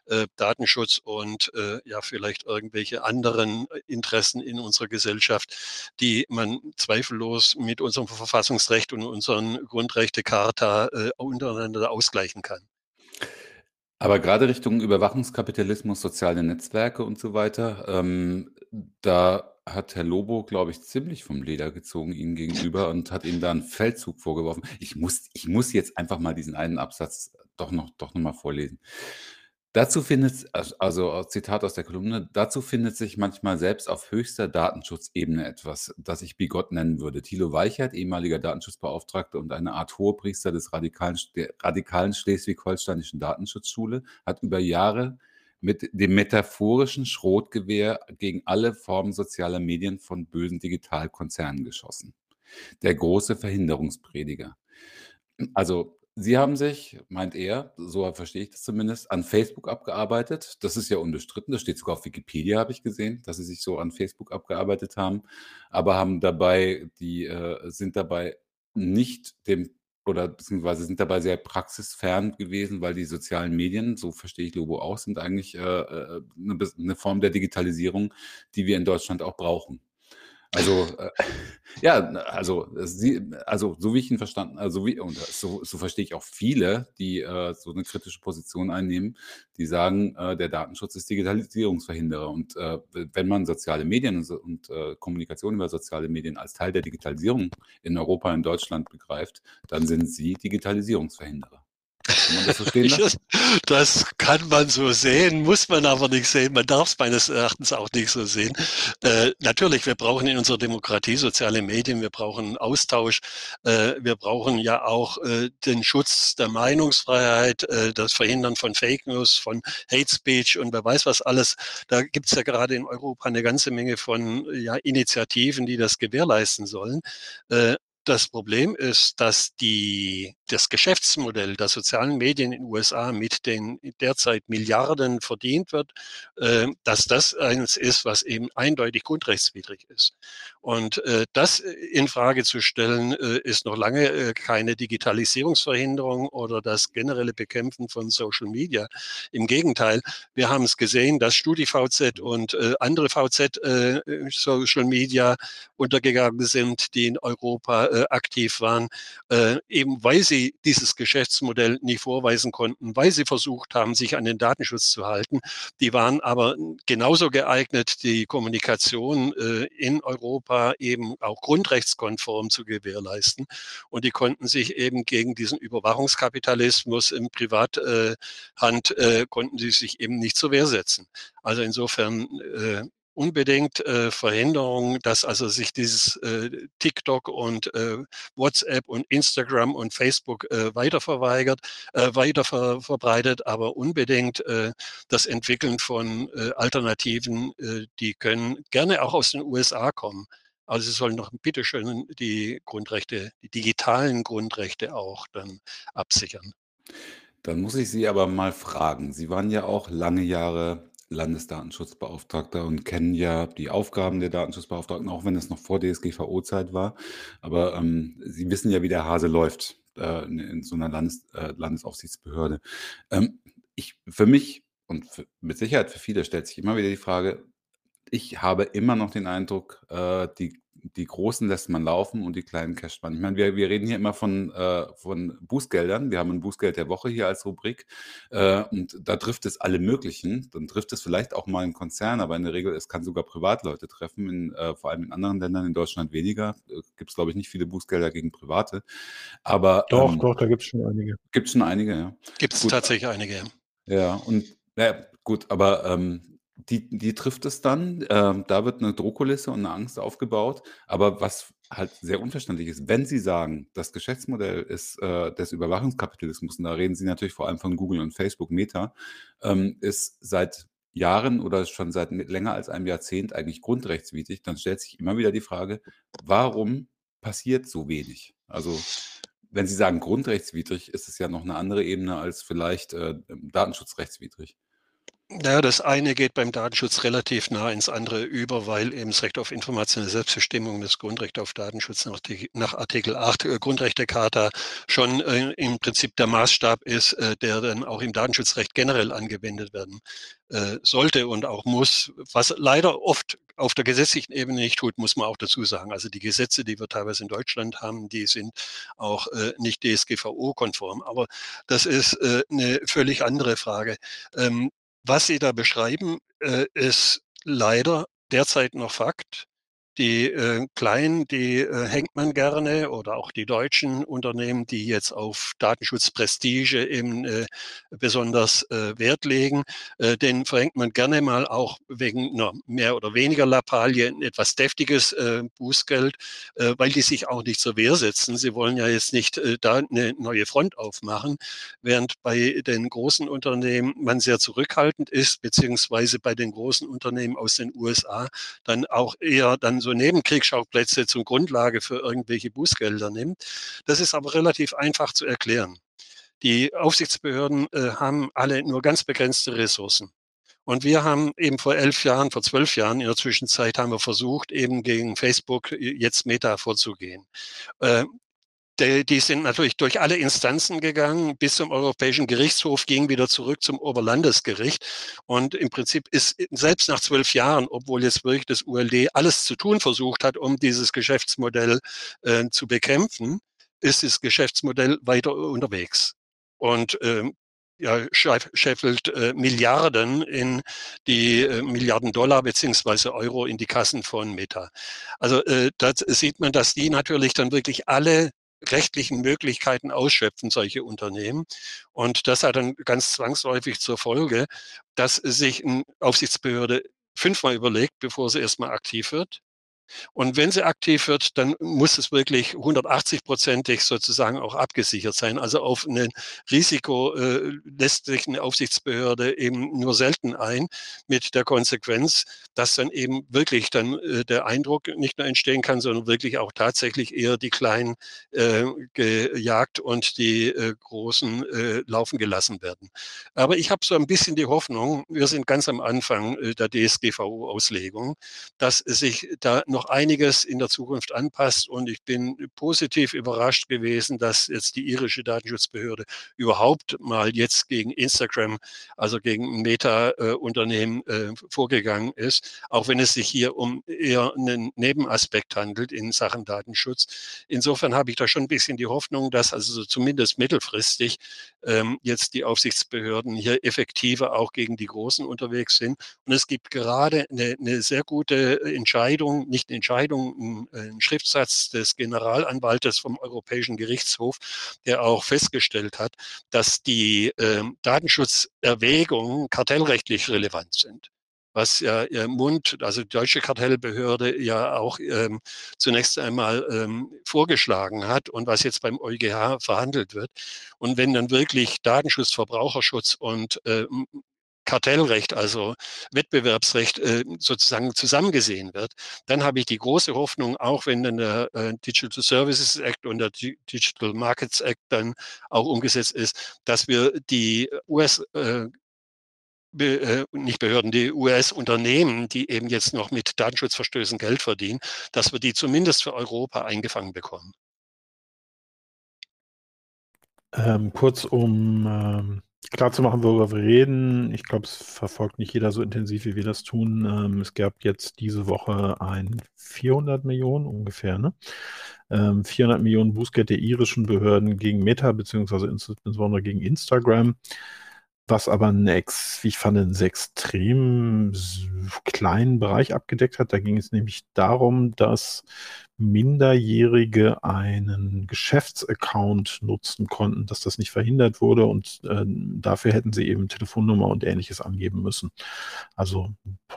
äh, Datenschutz und äh, ja vielleicht irgendwelche anderen Interessen in unserer Gesellschaft, die man zweifellos mit unserem Verfassungsrecht und unseren Grundrechtecharta äh, untereinander ausgleichen kann. Aber gerade Richtung Überwachungskapitalismus, soziale Netzwerke und so weiter, ähm, da hat Herr Lobo, glaube ich, ziemlich vom Leder gezogen Ihnen gegenüber und hat ihm da einen Feldzug vorgeworfen. Ich muss, ich muss jetzt einfach mal diesen einen Absatz doch noch, doch noch mal vorlesen. Dazu findet, also Zitat aus der Kolumne, dazu findet sich manchmal selbst auf höchster Datenschutzebene etwas, das ich bigott nennen würde. Thilo Weichert, ehemaliger Datenschutzbeauftragter und eine Art Hohepriester des radikalen, der radikalen Schleswig-Holsteinischen Datenschutzschule, hat über Jahre mit dem metaphorischen Schrotgewehr gegen alle Formen sozialer Medien von bösen Digitalkonzernen geschossen. Der große Verhinderungsprediger. Also Sie haben sich, meint er, so verstehe ich das zumindest, an Facebook abgearbeitet. Das ist ja unbestritten, das steht sogar auf Wikipedia, habe ich gesehen, dass Sie sich so an Facebook abgearbeitet haben, aber haben dabei, die äh, sind dabei nicht dem oder beziehungsweise sind dabei sehr praxisfern gewesen, weil die sozialen Medien, so verstehe ich Lobo auch, sind eigentlich äh, äh eine, eine Form der Digitalisierung, die wir in Deutschland auch brauchen. Also, äh, ja, also, sie, also, so wie ich ihn verstanden, also wie, und so, so verstehe ich auch viele, die äh, so eine kritische Position einnehmen, die sagen, äh, der Datenschutz ist Digitalisierungsverhinderer. Und äh, wenn man soziale Medien und, und äh, Kommunikation über soziale Medien als Teil der Digitalisierung in Europa, in Deutschland begreift, dann sind sie Digitalisierungsverhinderer. Kann das so? Das kann man so sehen, muss man aber nicht sehen. Man darf es meines Erachtens auch nicht so sehen. Äh, natürlich, wir brauchen in unserer Demokratie soziale Medien, wir brauchen Austausch, äh, wir brauchen ja auch äh, den Schutz der Meinungsfreiheit, äh, das Verhindern von Fake News, von Hate Speech und wer weiß was alles. Da gibt es ja gerade in Europa eine ganze Menge von ja, Initiativen, die das gewährleisten sollen. Das Problem ist, dass die, das Geschäftsmodell der sozialen Medien in den USA mit den derzeit Milliarden verdient wird, äh, dass das eines ist, was eben eindeutig grundrechtswidrig ist. Und äh, das in Frage zu stellen, äh, ist noch lange äh, keine Digitalisierungsverhinderung oder das generelle Bekämpfen von Social Media. Im Gegenteil, wir haben es gesehen, dass StudiVZ und äh, andere VZ äh, Social Media untergegangen sind, die in Europa äh, aktiv waren, äh, eben weil sie dieses Geschäftsmodell nicht vorweisen konnten, weil sie versucht haben, sich an den Datenschutz zu halten. Die waren aber genauso geeignet, die Kommunikation äh, in Europa eben auch grundrechtskonform zu gewährleisten. Und die konnten sich eben gegen diesen Überwachungskapitalismus im Privathand, äh, konnten sie sich eben nicht zur Wehr setzen. Also insofern äh, unbedingt äh, Verhinderung, dass also sich dieses äh, TikTok und äh, WhatsApp und Instagram und Facebook äh, weiter verweigert, äh, weiter ver verbreitet, aber unbedingt äh, das Entwickeln von äh, Alternativen, äh, die können gerne auch aus den USA kommen. Also sie sollen doch bitteschön die Grundrechte, die digitalen Grundrechte auch dann absichern. Dann muss ich Sie aber mal fragen. Sie waren ja auch lange Jahre Landesdatenschutzbeauftragter und kennen ja die Aufgaben der Datenschutzbeauftragten, auch wenn es noch vor DSGVO-Zeit war. Aber ähm, Sie wissen ja, wie der Hase läuft äh, in so einer Landes, äh, Landesaufsichtsbehörde. Ähm, ich, für mich und für, mit Sicherheit für viele stellt sich immer wieder die Frage, ich habe immer noch den Eindruck, äh, die die Großen lässt man laufen und die Kleinen casht man. Ich meine, wir, wir reden hier immer von, äh, von Bußgeldern. Wir haben ein Bußgeld der Woche hier als Rubrik. Äh, und da trifft es alle möglichen. Dann trifft es vielleicht auch mal einen Konzern, aber in der Regel, es kann sogar Privatleute treffen, in, äh, vor allem in anderen Ländern, in Deutschland weniger. Äh, gibt es, glaube ich, nicht viele Bußgelder gegen Private. Aber doch, ähm, doch, da gibt es schon einige. Gibt es schon einige, ja. Gibt es tatsächlich einige. Ja, und ja, gut, aber ähm, die, die trifft es dann. Ähm, da wird eine Drohkulisse und eine Angst aufgebaut. Aber was halt sehr unverständlich ist, wenn Sie sagen, das Geschäftsmodell ist äh, des Überwachungskapitalismus, und da reden Sie natürlich vor allem von Google und Facebook Meta, ähm, ist seit Jahren oder schon seit länger als einem Jahrzehnt eigentlich grundrechtswidrig, dann stellt sich immer wieder die Frage, warum passiert so wenig? Also wenn Sie sagen grundrechtswidrig, ist es ja noch eine andere Ebene als vielleicht äh, datenschutzrechtswidrig. Ja, das eine geht beim Datenschutz relativ nah ins andere über, weil eben das Recht auf informationelle Selbstbestimmung, das Grundrecht auf Datenschutz nach, nach Artikel 8 äh, Grundrechtecharta schon äh, im Prinzip der Maßstab ist, äh, der dann auch im Datenschutzrecht generell angewendet werden äh, sollte und auch muss, was leider oft auf der gesetzlichen Ebene nicht tut, muss man auch dazu sagen. Also die Gesetze, die wir teilweise in Deutschland haben, die sind auch äh, nicht DSGVO-konform. Aber das ist äh, eine völlig andere Frage. Ähm, was Sie da beschreiben, äh, ist leider derzeit noch Fakt. Die äh, Kleinen, die äh, hängt man gerne oder auch die deutschen Unternehmen, die jetzt auf Datenschutzprestige eben äh, besonders äh, Wert legen, äh, den verhängt man gerne mal auch wegen einer mehr oder weniger Lappalie ein etwas deftiges äh, Bußgeld, äh, weil die sich auch nicht zur Wehr setzen. Sie wollen ja jetzt nicht äh, da eine neue Front aufmachen, während bei den großen Unternehmen man sehr zurückhaltend ist, beziehungsweise bei den großen Unternehmen aus den USA dann auch eher dann so Nebenkriegsschauplätze zum Grundlage für irgendwelche Bußgelder nimmt. Das ist aber relativ einfach zu erklären. Die Aufsichtsbehörden äh, haben alle nur ganz begrenzte Ressourcen. Und wir haben eben vor elf Jahren, vor zwölf Jahren in der Zwischenzeit haben wir versucht, eben gegen Facebook jetzt Meta vorzugehen. Äh, die, die sind natürlich durch alle Instanzen gegangen, bis zum Europäischen Gerichtshof, ging wieder zurück zum Oberlandesgericht. Und im Prinzip ist selbst nach zwölf Jahren, obwohl jetzt wirklich das ULD alles zu tun versucht hat, um dieses Geschäftsmodell äh, zu bekämpfen, ist das Geschäftsmodell weiter unterwegs. Und ähm, ja, scheffelt äh, Milliarden in die äh, Milliarden Dollar beziehungsweise Euro in die Kassen von Meta. Also äh, da sieht man, dass die natürlich dann wirklich alle rechtlichen Möglichkeiten ausschöpfen, solche Unternehmen. Und das hat dann ganz zwangsläufig zur Folge, dass sich eine Aufsichtsbehörde fünfmal überlegt, bevor sie erstmal aktiv wird. Und wenn sie aktiv wird, dann muss es wirklich 180-prozentig sozusagen auch abgesichert sein. Also auf ein Risiko äh, lässt sich eine Aufsichtsbehörde eben nur selten ein, mit der Konsequenz, dass dann eben wirklich dann äh, der Eindruck nicht nur entstehen kann, sondern wirklich auch tatsächlich eher die Kleinen äh, gejagt und die äh, Großen äh, laufen gelassen werden. Aber ich habe so ein bisschen die Hoffnung, wir sind ganz am Anfang äh, der DSGVO-Auslegung, dass sich da noch einiges in der Zukunft anpasst. Und ich bin positiv überrascht gewesen, dass jetzt die irische Datenschutzbehörde überhaupt mal jetzt gegen Instagram, also gegen Meta-Unternehmen äh, vorgegangen ist, auch wenn es sich hier um eher einen Nebenaspekt handelt in Sachen Datenschutz. Insofern habe ich da schon ein bisschen die Hoffnung, dass also zumindest mittelfristig ähm, jetzt die Aufsichtsbehörden hier effektiver auch gegen die Großen unterwegs sind. Und es gibt gerade eine, eine sehr gute Entscheidung, nicht eine Entscheidung, ein, Schriftsatz des Generalanwaltes vom Europäischen Gerichtshof, der auch festgestellt hat, dass die ähm, Datenschutzerwägungen kartellrechtlich relevant sind was ja Mund, also die deutsche Kartellbehörde ja auch ähm, zunächst einmal ähm, vorgeschlagen hat und was jetzt beim EuGH verhandelt wird. Und wenn dann wirklich Datenschutz, Verbraucherschutz und äh, Kartellrecht, also Wettbewerbsrecht äh, sozusagen zusammengesehen wird, dann habe ich die große Hoffnung, auch wenn dann der äh, Digital Services Act und der Digital Markets Act dann auch umgesetzt ist, dass wir die US äh, äh, nicht Behörden, die US-Unternehmen, die eben jetzt noch mit Datenschutzverstößen Geld verdienen, dass wir die zumindest für Europa eingefangen bekommen. Ähm, kurz um ähm, klarzumachen, worüber wir reden. Ich glaube, es verfolgt nicht jeder so intensiv, wie wir das tun. Ähm, es gab jetzt diese Woche ein 400 Millionen ungefähr, ne? 400 ähm, Millionen Bußgeld der irischen Behörden gegen Meta, beziehungsweise insbesondere gegen Instagram was aber einen, ex, wie ich fand, einen extrem kleinen Bereich abgedeckt hat. Da ging es nämlich darum, dass Minderjährige einen Geschäftsaccount nutzen konnten, dass das nicht verhindert wurde und äh, dafür hätten sie eben Telefonnummer und ähnliches angeben müssen. Also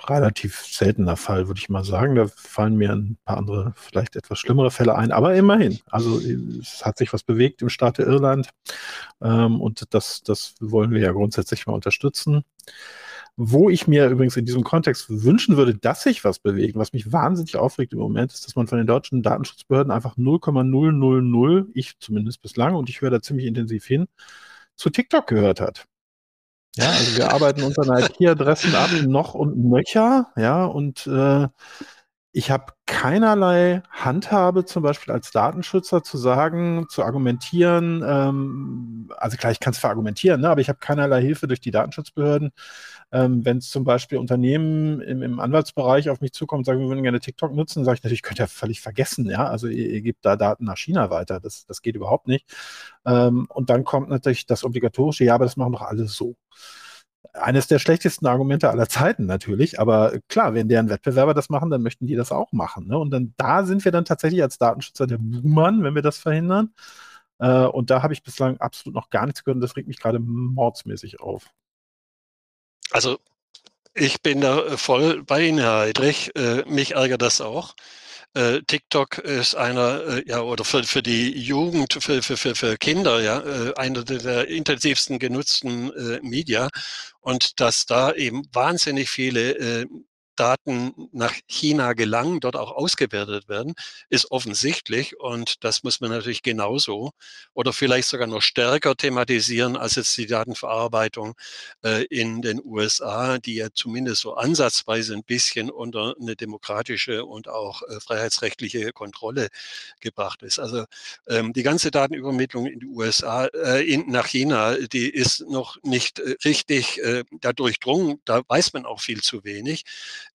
relativ seltener Fall, würde ich mal sagen. Da fallen mir ein paar andere, vielleicht etwas schlimmere Fälle ein, aber immerhin. Also es hat sich was bewegt im Staate Irland ähm, und das, das wollen wir ja grundsätzlich mal unterstützen. Wo ich mir übrigens in diesem Kontext wünschen würde, dass sich was bewegt, was mich wahnsinnig aufregt im Moment, ist, dass man von den deutschen Datenschutzbehörden einfach 0,000, ich zumindest bislang, und ich höre da ziemlich intensiv hin, zu TikTok gehört hat. Ja, also wir arbeiten unsere IP-Adressen ab, noch und nöcher, ja, und äh, ich habe keinerlei Handhabe, zum Beispiel als Datenschützer zu sagen, zu argumentieren, ähm, also klar, ich kann es verargumentieren, ne, aber ich habe keinerlei Hilfe durch die Datenschutzbehörden, ähm, wenn es zum Beispiel Unternehmen im, im, Anwaltsbereich auf mich zukommen und sagen, wir würden gerne TikTok nutzen, sage ich natürlich, könnt ihr völlig vergessen, ja. Also ihr, ihr gebt da Daten nach China weiter. Das, das geht überhaupt nicht. Ähm, und dann kommt natürlich das obligatorische, ja, aber das machen doch alle so eines der schlechtesten Argumente aller Zeiten natürlich, aber klar, wenn deren Wettbewerber das machen, dann möchten die das auch machen. Ne? Und dann da sind wir dann tatsächlich als Datenschützer der Buhmann, wenn wir das verhindern. Äh, und da habe ich bislang absolut noch gar nichts gehört und das regt mich gerade mordsmäßig auf. Also ich bin da äh, voll bei Ihnen, Herr Heidrich. Äh, mich ärgert das auch. Äh, TikTok ist einer, äh, ja, oder für, für die Jugend, für, für, für, für Kinder, ja, äh, einer der, intensivsten genutzten äh, Media. Und dass da eben wahnsinnig viele Daten nach China gelangen, dort auch ausgewertet werden, ist offensichtlich. Und das muss man natürlich genauso oder vielleicht sogar noch stärker thematisieren als jetzt die Datenverarbeitung äh, in den USA, die ja zumindest so ansatzweise ein bisschen unter eine demokratische und auch äh, freiheitsrechtliche Kontrolle gebracht ist. Also ähm, die ganze Datenübermittlung in die USA, äh, in, nach China, die ist noch nicht äh, richtig äh, da durchdrungen. Da weiß man auch viel zu wenig.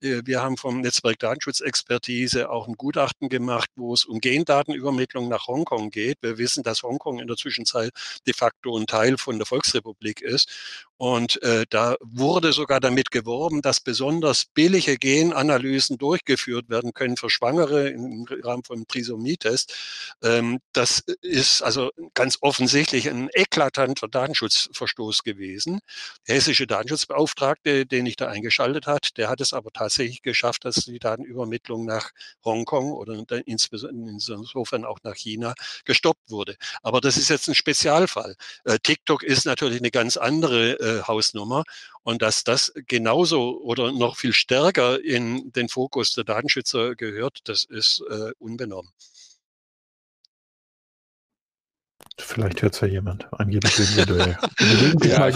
Äh, wir haben vom Netzwerk Datenschutzexpertise auch ein Gutachten gemacht, wo es um Gendatenübermittlung nach Hongkong geht. Wir wissen, dass Hongkong in der Zwischenzeit de facto ein Teil von der Volksrepublik ist. Und äh, da wurde sogar damit geworben, dass besonders billige Genanalysen durchgeführt werden können für Schwangere im Rahmen von Trisomie-Test. Ähm, das ist also ganz offensichtlich ein eklatanter Datenschutzverstoß gewesen. Der hessische Datenschutzbeauftragte, den ich da eingeschaltet hat, der hat es aber tatsächlich geschafft, dass die Datenübermittlung nach Hongkong oder insofern auch nach China gestoppt wurde. Aber das ist jetzt ein Spezialfall. Äh, TikTok ist natürlich eine ganz andere äh, Hausnummer und dass das genauso oder noch viel stärker in den Fokus der Datenschützer gehört, das ist äh, unbenommen. Vielleicht hört es ja jemand. Angeblich werden wir ja, ich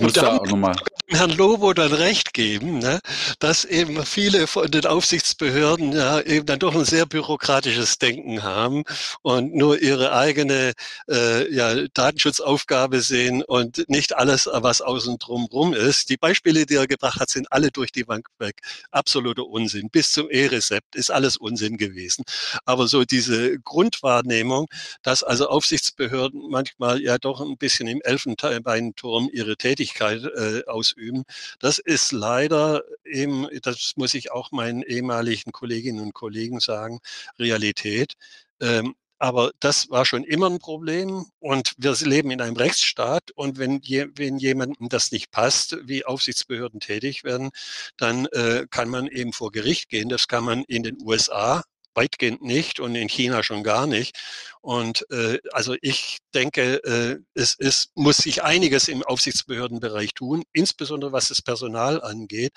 muss da auch nochmal Herrn Lobo dann recht geben, ne, dass eben viele von den Aufsichtsbehörden ja eben dann doch ein sehr bürokratisches Denken haben und nur ihre eigene äh, ja, Datenschutzaufgabe sehen und nicht alles, was außen drum rum ist. Die Beispiele, die er gebracht hat, sind alle durch die Bank weg. Absoluter Unsinn. Bis zum E-Rezept ist alles Unsinn gewesen. Aber so diese Grundwahrnehmung, dass also Aufsichtsbehörden manchmal ja doch ein bisschen im Elfenbeinturm ihre Tätigkeit äh, ausüben, üben. Das ist leider eben, das muss ich auch meinen ehemaligen Kolleginnen und Kollegen sagen, Realität. Ähm, aber das war schon immer ein Problem und wir leben in einem Rechtsstaat und wenn, je, wenn jemandem das nicht passt, wie Aufsichtsbehörden tätig werden, dann äh, kann man eben vor Gericht gehen. Das kann man in den USA weitgehend nicht und in China schon gar nicht. Und äh, also ich denke, äh, es, es muss sich einiges im Aufsichtsbehördenbereich tun, insbesondere was das Personal angeht,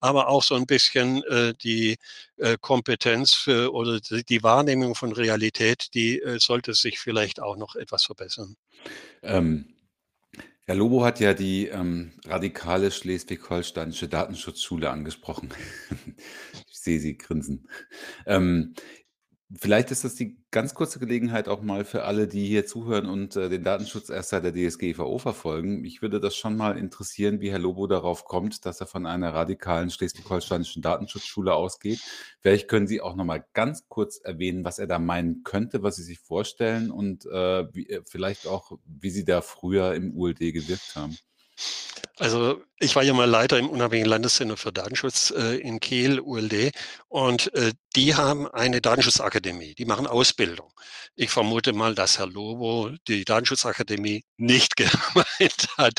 aber auch so ein bisschen äh, die äh, Kompetenz für oder die Wahrnehmung von Realität, die äh, sollte sich vielleicht auch noch etwas verbessern. Ähm, Herr Lobo hat ja die ähm, radikale schleswig-holsteinische Datenschutzschule angesprochen. Ich sehe Sie grinsen. Ähm, Vielleicht ist das die ganz kurze Gelegenheit auch mal für alle, die hier zuhören und äh, den Datenschutz erst seit der DSGVO verfolgen. Ich würde das schon mal interessieren, wie Herr Lobo darauf kommt, dass er von einer radikalen schleswig-holsteinischen Datenschutzschule ausgeht. Vielleicht können Sie auch noch mal ganz kurz erwähnen, was er da meinen könnte, was Sie sich vorstellen und äh, wie, äh, vielleicht auch, wie Sie da früher im ULD gewirkt haben. Also ich war ja mal Leiter im Unabhängigen Landeszentrum für Datenschutz äh, in Kiel, ULD, und äh, die haben eine Datenschutzakademie, die machen Ausbildung. Ich vermute mal, dass Herr Lobo die Datenschutzakademie nicht gemeint hat.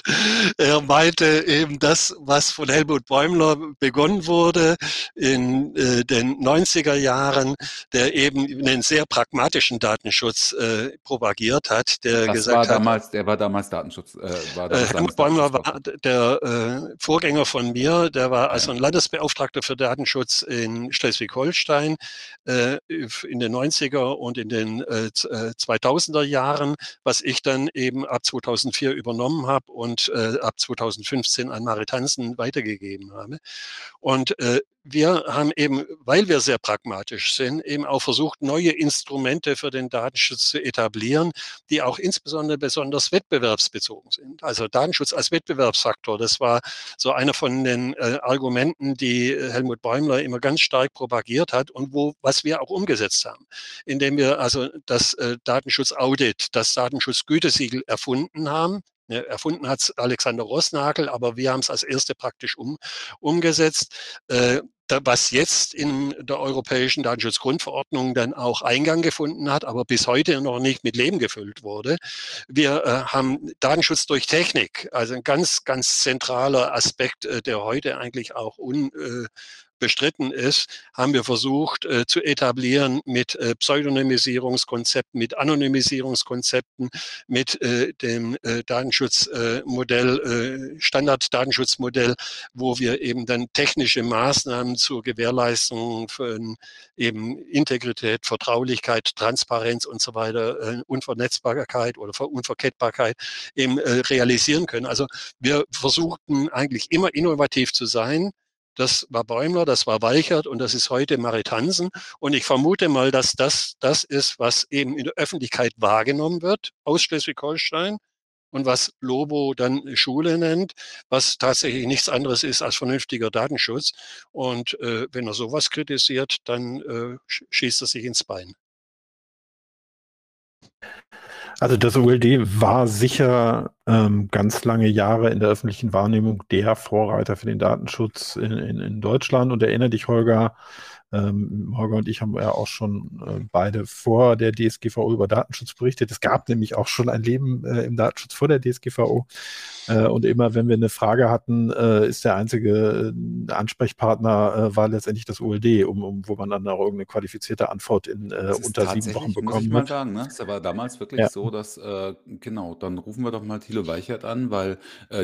Er meinte eben das, was von Helmut Bäumler begonnen wurde in äh, den 90er Jahren, der eben einen sehr pragmatischen Datenschutz äh, propagiert hat, der das gesagt war hat, damals, der war damals Datenschutz. Äh, war damals Helmut Bäumler war der äh, Vorgänger von mir, der war also ein Landesbeauftragter für Datenschutz in Schleswig-Holstein äh, in den 90er und in den äh, 2000er äh, Jahren, was ich dann eben ab 2004 übernommen habe und äh, ab 2015 an Maritanzen weitergegeben habe. Und äh, wir haben eben, weil wir sehr pragmatisch sind, eben auch versucht, neue Instrumente für den Datenschutz zu etablieren, die auch insbesondere besonders wettbewerbsbezogen sind. Also Datenschutz als Wettbewerbsfaktor, das war so einer von den äh, Argumenten, die Helmut Bäumler immer ganz stark propagiert hat und wo, was wir auch umgesetzt haben, indem wir also das äh, Datenschutzaudit, das Datenschutzgütesiegel erfunden haben, Ne, erfunden hat Alexander Rossnagel, aber wir haben es als erste praktisch um, umgesetzt. Äh, was jetzt in der europäischen Datenschutzgrundverordnung dann auch Eingang gefunden hat, aber bis heute noch nicht mit Leben gefüllt wurde. Wir äh, haben Datenschutz durch Technik, also ein ganz, ganz zentraler Aspekt, äh, der heute eigentlich auch un, äh, bestritten ist, haben wir versucht äh, zu etablieren mit äh, Pseudonymisierungskonzepten, mit Anonymisierungskonzepten, mit äh, dem äh, Datenschutzmodell, äh, Standard-Datenschutzmodell, wo wir eben dann technische Maßnahmen zur Gewährleistung von eben Integrität, Vertraulichkeit, Transparenz und so weiter, äh, Unvernetzbarkeit oder Unverkettbarkeit eben realisieren können. Also wir versuchten eigentlich immer innovativ zu sein, das war Bäumler, das war Weichert und das ist heute Maritansen. Und ich vermute mal, dass das das ist, was eben in der Öffentlichkeit wahrgenommen wird aus Schleswig-Holstein und was Lobo dann Schule nennt, was tatsächlich nichts anderes ist als vernünftiger Datenschutz. Und äh, wenn er sowas kritisiert, dann äh, schießt er sich ins Bein. Also das OLD war sicher ähm, ganz lange Jahre in der öffentlichen Wahrnehmung der Vorreiter für den Datenschutz in, in, in Deutschland. Und erinnere dich, Holger, ähm, Holger und ich haben ja auch schon äh, beide vor der DSGVO über Datenschutz berichtet. Es gab nämlich auch schon ein Leben äh, im Datenschutz vor der DSGVO. Äh, und immer, wenn wir eine Frage hatten, äh, ist der einzige äh, Ansprechpartner äh, war letztendlich das OLD, um, um, wo man dann auch irgendeine qualifizierte Antwort in unter sieben Wochen bekommen muss ich mal sagen, ne? Es war damals wirklich ja. so, dass, genau, dann rufen wir doch mal Thilo Weichert an, weil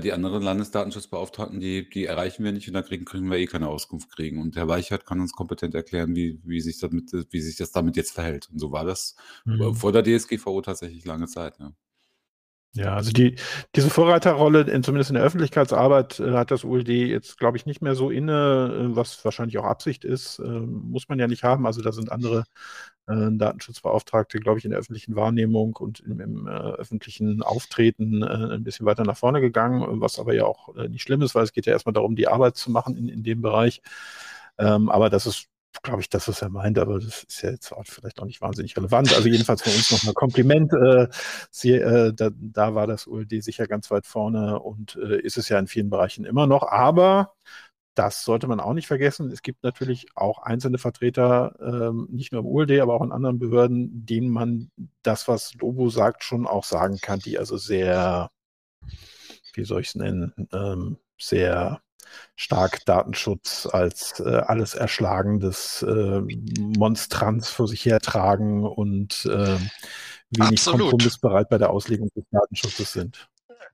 die anderen Landesdatenschutzbeauftragten, die, die erreichen wir nicht und da kriegen, kriegen wir eh keine Auskunft kriegen. Und Herr Weichert kann uns kompetent erklären, wie, wie, sich, damit, wie sich das damit jetzt verhält. Und so war das mhm. vor der DSGVO tatsächlich lange Zeit. Ja. Ja, also die, diese Vorreiterrolle, in, zumindest in der Öffentlichkeitsarbeit, äh, hat das ULD jetzt, glaube ich, nicht mehr so inne, äh, was wahrscheinlich auch Absicht ist. Äh, muss man ja nicht haben. Also da sind andere äh, Datenschutzbeauftragte, glaube ich, in der öffentlichen Wahrnehmung und im, im äh, öffentlichen Auftreten äh, ein bisschen weiter nach vorne gegangen, was aber ja auch nicht schlimm ist, weil es geht ja erstmal darum, die Arbeit zu machen in, in dem Bereich. Ähm, aber das ist glaube ich, das, was er meint, aber das ist ja jetzt vielleicht auch nicht wahnsinnig relevant. Also jedenfalls für uns noch ein Kompliment. Äh, sie, äh, da, da, war das ULD sicher ganz weit vorne und äh, ist es ja in vielen Bereichen immer noch. Aber das sollte man auch nicht vergessen. Es gibt natürlich auch einzelne Vertreter, ähm, nicht nur im ULD, aber auch in anderen Behörden, denen man das, was Lobo sagt, schon auch sagen kann, die also sehr, wie soll ich es nennen, ähm, sehr stark Datenschutz als äh, alles erschlagendes äh, Monstranz vor sich hertragen und äh, wenig Absolut. kompromissbereit bei der Auslegung des Datenschutzes sind.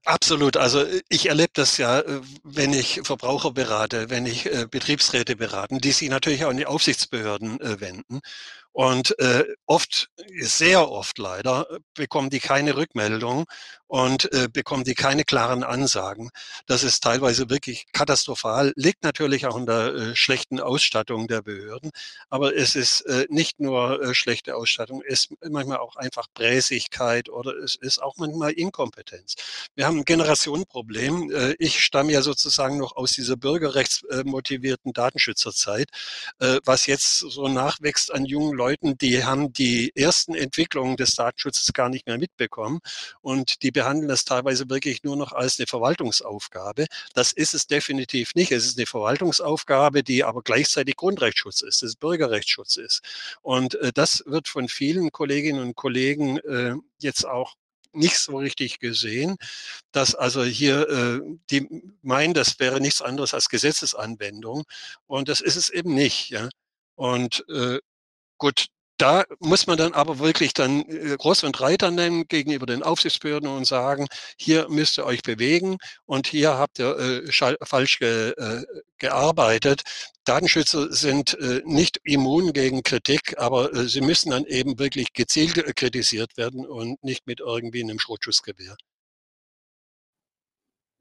Absolut. Also ich erlebe das ja, äh, wenn ich Verbraucher berate, wenn ich äh, Betriebsräte beraten, die sich natürlich auch an die Aufsichtsbehörden äh, wenden. Und äh, oft, sehr oft leider, bekommen die keine Rückmeldung und äh, bekommen die keine klaren Ansagen. Das ist teilweise wirklich katastrophal, liegt natürlich auch in der äh, schlechten Ausstattung der Behörden, aber es ist äh, nicht nur äh, schlechte Ausstattung, es ist manchmal auch einfach Bräsigkeit oder es ist auch manchmal Inkompetenz. Wir haben ein Generationenproblem. Äh, ich stamme ja sozusagen noch aus dieser bürgerrechtsmotivierten Datenschützerzeit, äh, was jetzt so nachwächst an jungen Leuten, die haben die ersten Entwicklungen des Datenschutzes gar nicht mehr mitbekommen und die behandeln das teilweise wirklich nur noch als eine Verwaltungsaufgabe. Das ist es definitiv nicht. Es ist eine Verwaltungsaufgabe, die aber gleichzeitig Grundrechtsschutz ist, das Bürgerrechtsschutz ist. Und äh, das wird von vielen Kolleginnen und Kollegen äh, jetzt auch nicht so richtig gesehen, dass also hier äh, die meinen, das wäre nichts anderes als Gesetzesanwendung und das ist es eben nicht. Ja? Und äh, Gut, da muss man dann aber wirklich dann äh, Ross und Reiter nennen gegenüber den Aufsichtsbehörden und sagen, hier müsst ihr euch bewegen und hier habt ihr äh, falsch ge, äh, gearbeitet. Datenschützer sind äh, nicht immun gegen Kritik, aber äh, sie müssen dann eben wirklich gezielt äh, kritisiert werden und nicht mit irgendwie einem Schrotschussgewehr.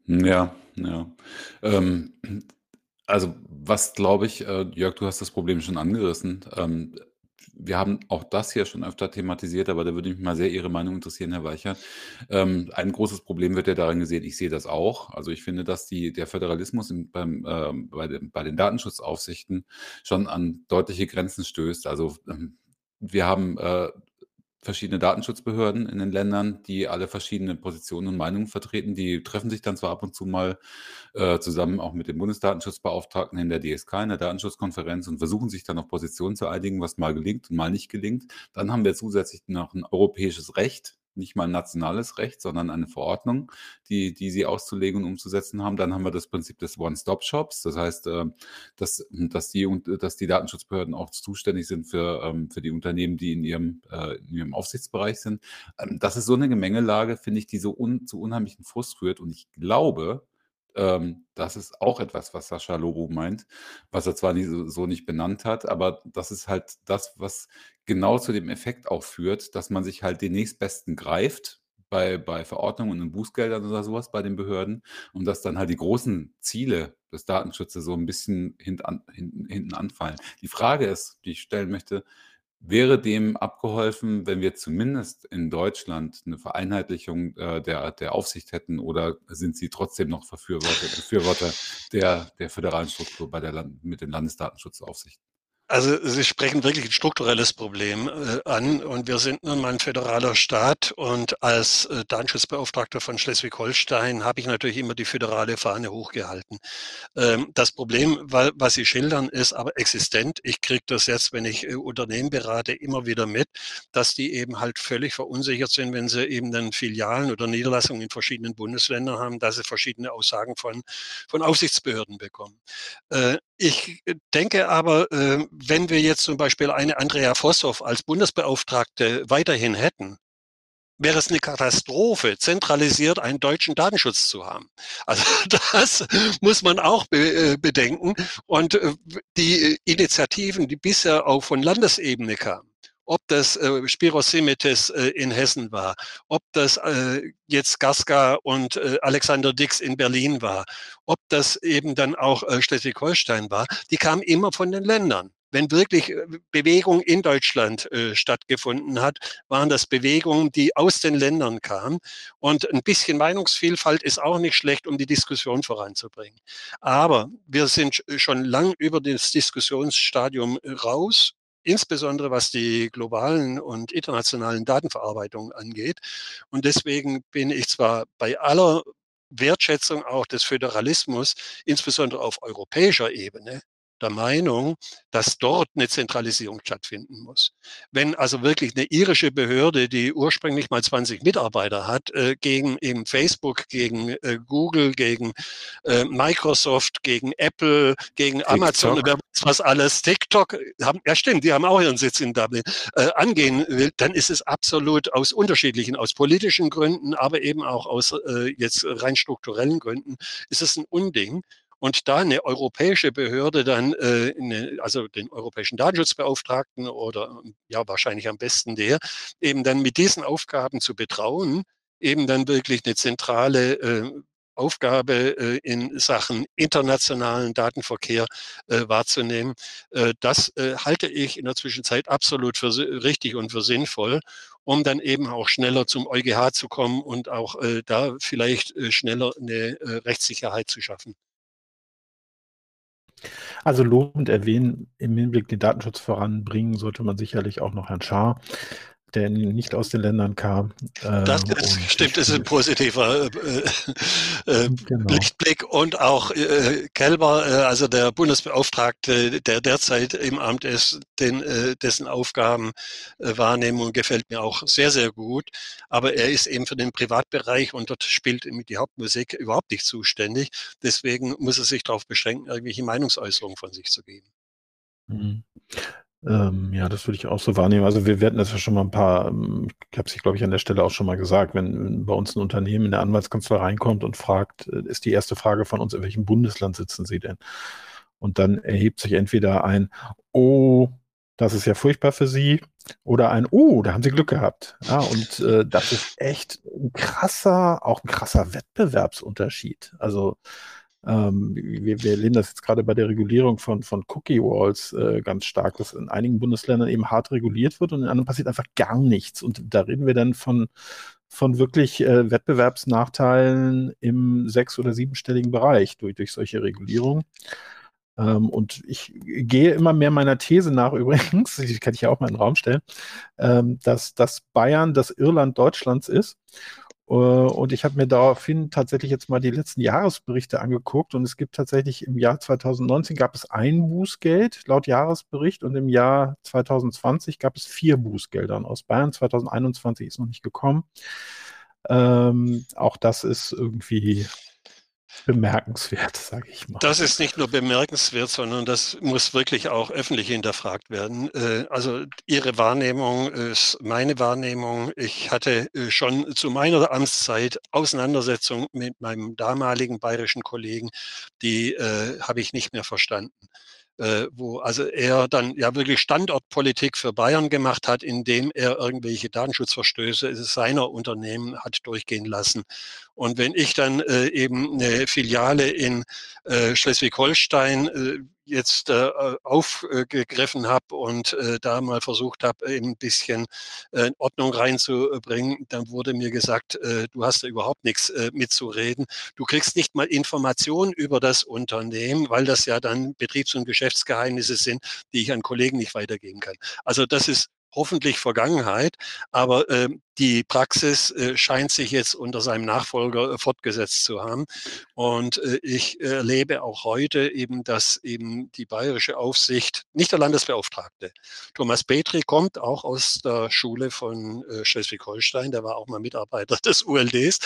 Ja, ja. Ähm, also was glaube ich, Jörg, du hast das Problem schon angerissen. Ähm, wir haben auch das hier schon öfter thematisiert, aber da würde mich mal sehr Ihre Meinung interessieren, Herr Weicher. Ähm, ein großes Problem wird ja darin gesehen, ich sehe das auch. Also ich finde, dass die, der Föderalismus im, beim, äh, bei, den, bei den Datenschutzaufsichten schon an deutliche Grenzen stößt. Also ähm, wir haben äh, verschiedene Datenschutzbehörden in den Ländern, die alle verschiedene Positionen und Meinungen vertreten. Die treffen sich dann zwar ab und zu mal äh, zusammen auch mit dem Bundesdatenschutzbeauftragten in der DSK, in der Datenschutzkonferenz und versuchen sich dann auf Positionen zu einigen, was mal gelingt und mal nicht gelingt. Dann haben wir zusätzlich noch ein europäisches Recht, nicht mal nationales Recht, sondern eine Verordnung, die, die sie auszulegen und umzusetzen haben. Dann haben wir das Prinzip des One-Stop-Shops. Das heißt, äh, dass, dass, die, dass die Datenschutzbehörden auch zuständig sind für, ähm, für die Unternehmen, die in ihrem, äh, in ihrem Aufsichtsbereich sind. Ähm, das ist so eine Gemengelage, finde ich, die so un, zu unheimlichen Frust führt. Und ich glaube, ähm, das ist auch etwas, was Sascha Lobo meint, was er zwar nie, so, nicht benannt hat, aber das ist halt das, was genau zu dem Effekt auch führt, dass man sich halt den nächstbesten greift bei, bei Verordnungen und Bußgeldern oder sowas bei den Behörden und dass dann halt die großen Ziele des Datenschutzes so ein bisschen hinten, hinten, hinten anfallen. Die Frage ist, die ich stellen möchte, Wäre dem abgeholfen, wenn wir zumindest in Deutschland eine Vereinheitlichung äh, der, der Aufsicht hätten oder sind Sie trotzdem noch Befürworter, Befürworter der, der föderalen Struktur bei der Land mit den Landesdatenschutzaufsichten? Also Sie sprechen wirklich ein strukturelles Problem äh, an und wir sind nun mal ein föderaler Staat und als äh, Datenschutzbeauftragter von Schleswig-Holstein habe ich natürlich immer die föderale Fahne hochgehalten. Ähm, das Problem, weil, was Sie schildern, ist aber existent. Ich kriege das jetzt, wenn ich äh, Unternehmen berate, immer wieder mit, dass die eben halt völlig verunsichert sind, wenn sie eben dann Filialen oder Niederlassungen in verschiedenen Bundesländern haben, dass sie verschiedene Aussagen von, von Aufsichtsbehörden bekommen. Ich denke aber, äh, wenn wir jetzt zum Beispiel eine Andrea Vosshoff als Bundesbeauftragte weiterhin hätten, wäre es eine Katastrophe, zentralisiert einen deutschen Datenschutz zu haben. Also das muss man auch be äh, bedenken. Und äh, die Initiativen, die bisher auch von Landesebene kamen, ob das äh, Spiros Simites äh, in Hessen war, ob das äh, jetzt Gaska und äh, Alexander Dix in Berlin war, ob das eben dann auch äh, Schleswig-Holstein war, die kamen immer von den Ländern wenn wirklich äh, Bewegung in Deutschland äh, stattgefunden hat, waren das Bewegungen, die aus den Ländern kamen. Und ein bisschen Meinungsvielfalt ist auch nicht schlecht, um die Diskussion voranzubringen. Aber wir sind schon lang über das Diskussionsstadium raus insbesondere was die globalen und internationalen Datenverarbeitungen angeht. Und deswegen bin ich zwar bei aller Wertschätzung auch des Föderalismus, insbesondere auf europäischer Ebene, der Meinung, dass dort eine Zentralisierung stattfinden muss. Wenn also wirklich eine irische Behörde, die ursprünglich mal 20 Mitarbeiter hat, äh, gegen eben Facebook, gegen äh, Google, gegen äh, Microsoft, gegen Apple, gegen TikTok. Amazon, was alles, TikTok, haben, ja stimmt, die haben auch ihren Sitz in Dublin, äh, angehen will, dann ist es absolut aus unterschiedlichen, aus politischen Gründen, aber eben auch aus äh, jetzt rein strukturellen Gründen, ist es ein Unding und da eine europäische Behörde dann, äh, eine, also den europäischen Datenschutzbeauftragten oder ja wahrscheinlich am besten der, eben dann mit diesen Aufgaben zu betrauen, eben dann wirklich eine zentrale äh, Aufgabe äh, in Sachen internationalen Datenverkehr äh, wahrzunehmen. Äh, das äh, halte ich in der Zwischenzeit absolut für richtig und für sinnvoll, um dann eben auch schneller zum EuGH zu kommen und auch äh, da vielleicht äh, schneller eine Rechtssicherheit zu schaffen. Also lobend erwähnen, im Hinblick den Datenschutz voranbringen, sollte man sicherlich auch noch Herrn Schaar der nicht aus den Ländern kam. das äh, ist, stimmt, ist ein positiver äh, äh, genau. Lichtblick. Und auch äh, Kelber, äh, also der Bundesbeauftragte, der derzeit im Amt ist, den, äh, dessen Aufgabenwahrnehmung gefällt mir auch sehr, sehr gut. Aber er ist eben für den Privatbereich und dort spielt die Hauptmusik überhaupt nicht zuständig. Deswegen muss er sich darauf beschränken, irgendwelche Meinungsäußerungen von sich zu geben. Mhm. Ähm, ja, das würde ich auch so wahrnehmen. Also wir, hatten das ja schon mal ein paar, ähm, ich habe es, glaube ich, an der Stelle auch schon mal gesagt, wenn bei uns ein Unternehmen in der Anwaltskanzlei reinkommt und fragt, äh, ist die erste Frage von uns, in welchem Bundesland sitzen Sie denn? Und dann erhebt sich entweder ein, oh, das ist ja furchtbar für Sie, oder ein, oh, da haben Sie Glück gehabt. Ja, und äh, das ist echt ein krasser, auch ein krasser Wettbewerbsunterschied. Also ähm, wir, wir erleben das jetzt gerade bei der Regulierung von, von Cookie Walls äh, ganz stark, dass in einigen Bundesländern eben hart reguliert wird und in anderen passiert einfach gar nichts. Und da reden wir dann von, von wirklich äh, Wettbewerbsnachteilen im sechs- oder siebenstelligen Bereich durch, durch solche Regulierungen. Ähm, und ich gehe immer mehr meiner These nach übrigens, die kann ich ja auch mal in den Raum stellen, ähm, dass, dass Bayern das Irland Deutschlands ist und ich habe mir daraufhin tatsächlich jetzt mal die letzten Jahresberichte angeguckt und es gibt tatsächlich im Jahr 2019 gab es ein Bußgeld laut Jahresbericht und im Jahr 2020 gab es vier Bußgeldern aus Bayern. 2021 ist noch nicht gekommen. Ähm, auch das ist irgendwie bemerkenswert, sage ich mal. Das ist nicht nur bemerkenswert, sondern das muss wirklich auch öffentlich hinterfragt werden. Äh, also Ihre Wahrnehmung ist meine Wahrnehmung. Ich hatte äh, schon zu meiner Amtszeit Auseinandersetzungen mit meinem damaligen bayerischen Kollegen, die äh, habe ich nicht mehr verstanden äh, wo also er dann ja wirklich Standortpolitik für Bayern gemacht hat, indem er irgendwelche Datenschutzverstöße seiner Unternehmen hat durchgehen lassen. Und wenn ich dann äh, eben eine Filiale in äh, Schleswig-Holstein äh, jetzt äh, aufgegriffen habe und äh, da mal versucht habe, ein bisschen äh, Ordnung reinzubringen, dann wurde mir gesagt, äh, du hast da überhaupt nichts äh, mitzureden. Du kriegst nicht mal Informationen über das Unternehmen, weil das ja dann Betriebs- und Geschäftsgeheimnisse sind, die ich an Kollegen nicht weitergeben kann. Also das ist hoffentlich Vergangenheit, aber äh, die Praxis äh, scheint sich jetzt unter seinem Nachfolger äh, fortgesetzt zu haben. Und äh, ich erlebe auch heute eben, dass eben die bayerische Aufsicht, nicht der Landesbeauftragte, Thomas Petri kommt auch aus der Schule von äh, Schleswig-Holstein, der war auch mal Mitarbeiter des ULDs,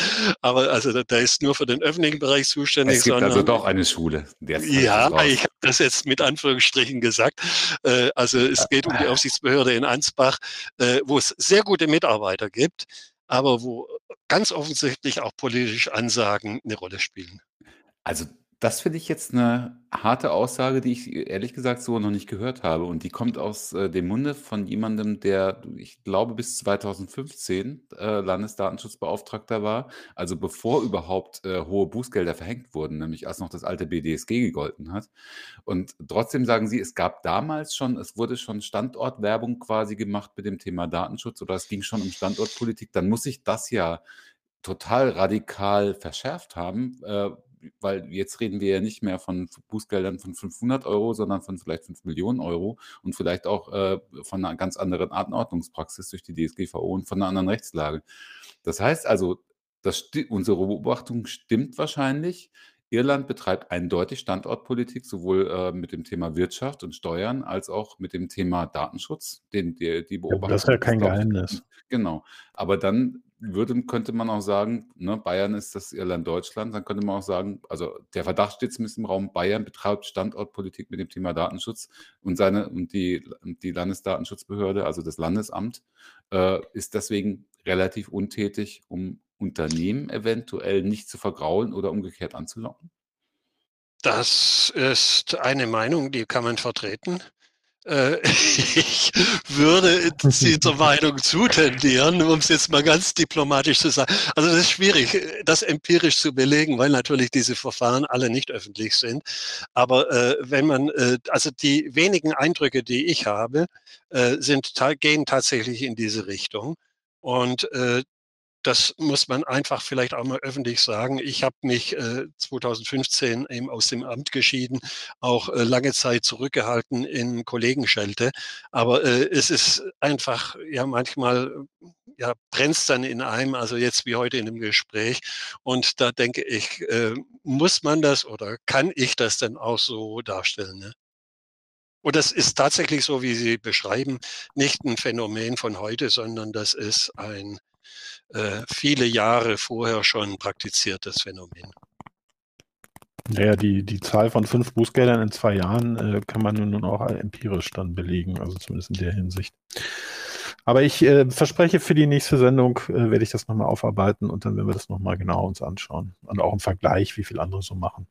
aber also der ist nur für den öffentlichen Bereich zuständig. Es gibt also sondern, also doch eine Schule. Ja, ich habe das jetzt mit Anführungsstrichen gesagt. Äh, also es geht um die Aufsichtsbehörde in Ansbach, äh, wo es sehr gute Mitarbeiter gibt gibt, aber wo ganz offensichtlich auch politische Ansagen eine Rolle spielen. Also Das finde ich jetzt eine harte Aussage, die ich ehrlich gesagt so noch nicht gehört habe. Und die kommt aus äh, dem Munde von jemandem, der, ich glaube, bis 2015 äh, Landesdatenschutzbeauftragter war. Also bevor überhaupt äh, hohe Bußgelder verhängt wurden, nämlich als noch das alte BDSG gegolten hat. Und trotzdem sagen Sie, es gab damals schon, es wurde schon Standortwerbung quasi gemacht mit dem Thema Datenschutz oder es ging schon um Standortpolitik. Dann muss sich das ja total radikal verschärft haben, äh, weil jetzt reden wir ja nicht mehr von Bußgeldern von 500 Euro, sondern von vielleicht 5 Millionen Euro und vielleicht auch äh, von einer ganz anderen Anordnungspraxis durch die DSGVO und von einer anderen Rechtslage. Das heißt also, das unsere Beobachtung stimmt wahrscheinlich. Irland betreibt eindeutig Standortpolitik, sowohl äh, mit dem Thema Wirtschaft und Steuern als auch mit dem Thema Datenschutz. Den, die, die Beobachtung ja, das ist ja kein Geheimnis. Genau. Aber dann würde, könnte man auch sagen, ne, Bayern ist das Irland Deutschland, dann könnte man auch sagen, also der Verdacht steht zumindest im Raum, Bayern betreibt Standortpolitik mit dem Thema Datenschutz und seine und die, die Landesdatenschutzbehörde, also das Landesamt, äh, ist deswegen relativ untätig, um Unternehmen eventuell nicht zu vergraulen oder umgekehrt anzulocken? Das ist eine Meinung, die kann man vertreten. Äh, ich würde dieser Meinung zutendieren, um es jetzt mal ganz diplomatisch zu sagen. Also das ist schwierig, das empirisch zu belegen, weil natürlich diese Verfahren alle nicht öffentlich sind. Aber äh, wenn man, äh, also die wenigen Eindrücke, die ich habe, äh, sind, gehen tatsächlich in diese Richtung. Und äh, das muss man einfach vielleicht auch mal öffentlich sagen. Ich habe mich äh, 2015 eben aus dem Amt geschieden, auch äh, lange Zeit zurückgehalten in Kollegenschelte. Aber äh, es ist einfach, ja, manchmal ja, brennt dann in einem, also jetzt wie heute in dem Gespräch. Und da denke ich, äh, muss man das oder kann ich das denn auch so darstellen? Ne? Und das ist tatsächlich so, wie Sie beschreiben, nicht ein Phänomen von heute, sondern das ist ein äh, viele Jahre vorher schon praktiziertes Phänomen. Naja, die, die Zahl von fünf Bußgeldern in zwei Jahren äh, kann man nun auch empirisch dann belegen, also zumindest in der Hinsicht. Aber ich äh, verspreche, für die nächste Sendung äh, werde ich das nochmal aufarbeiten und dann werden wir das nochmal genau uns anschauen. Und auch im Vergleich, wie viel andere so machen.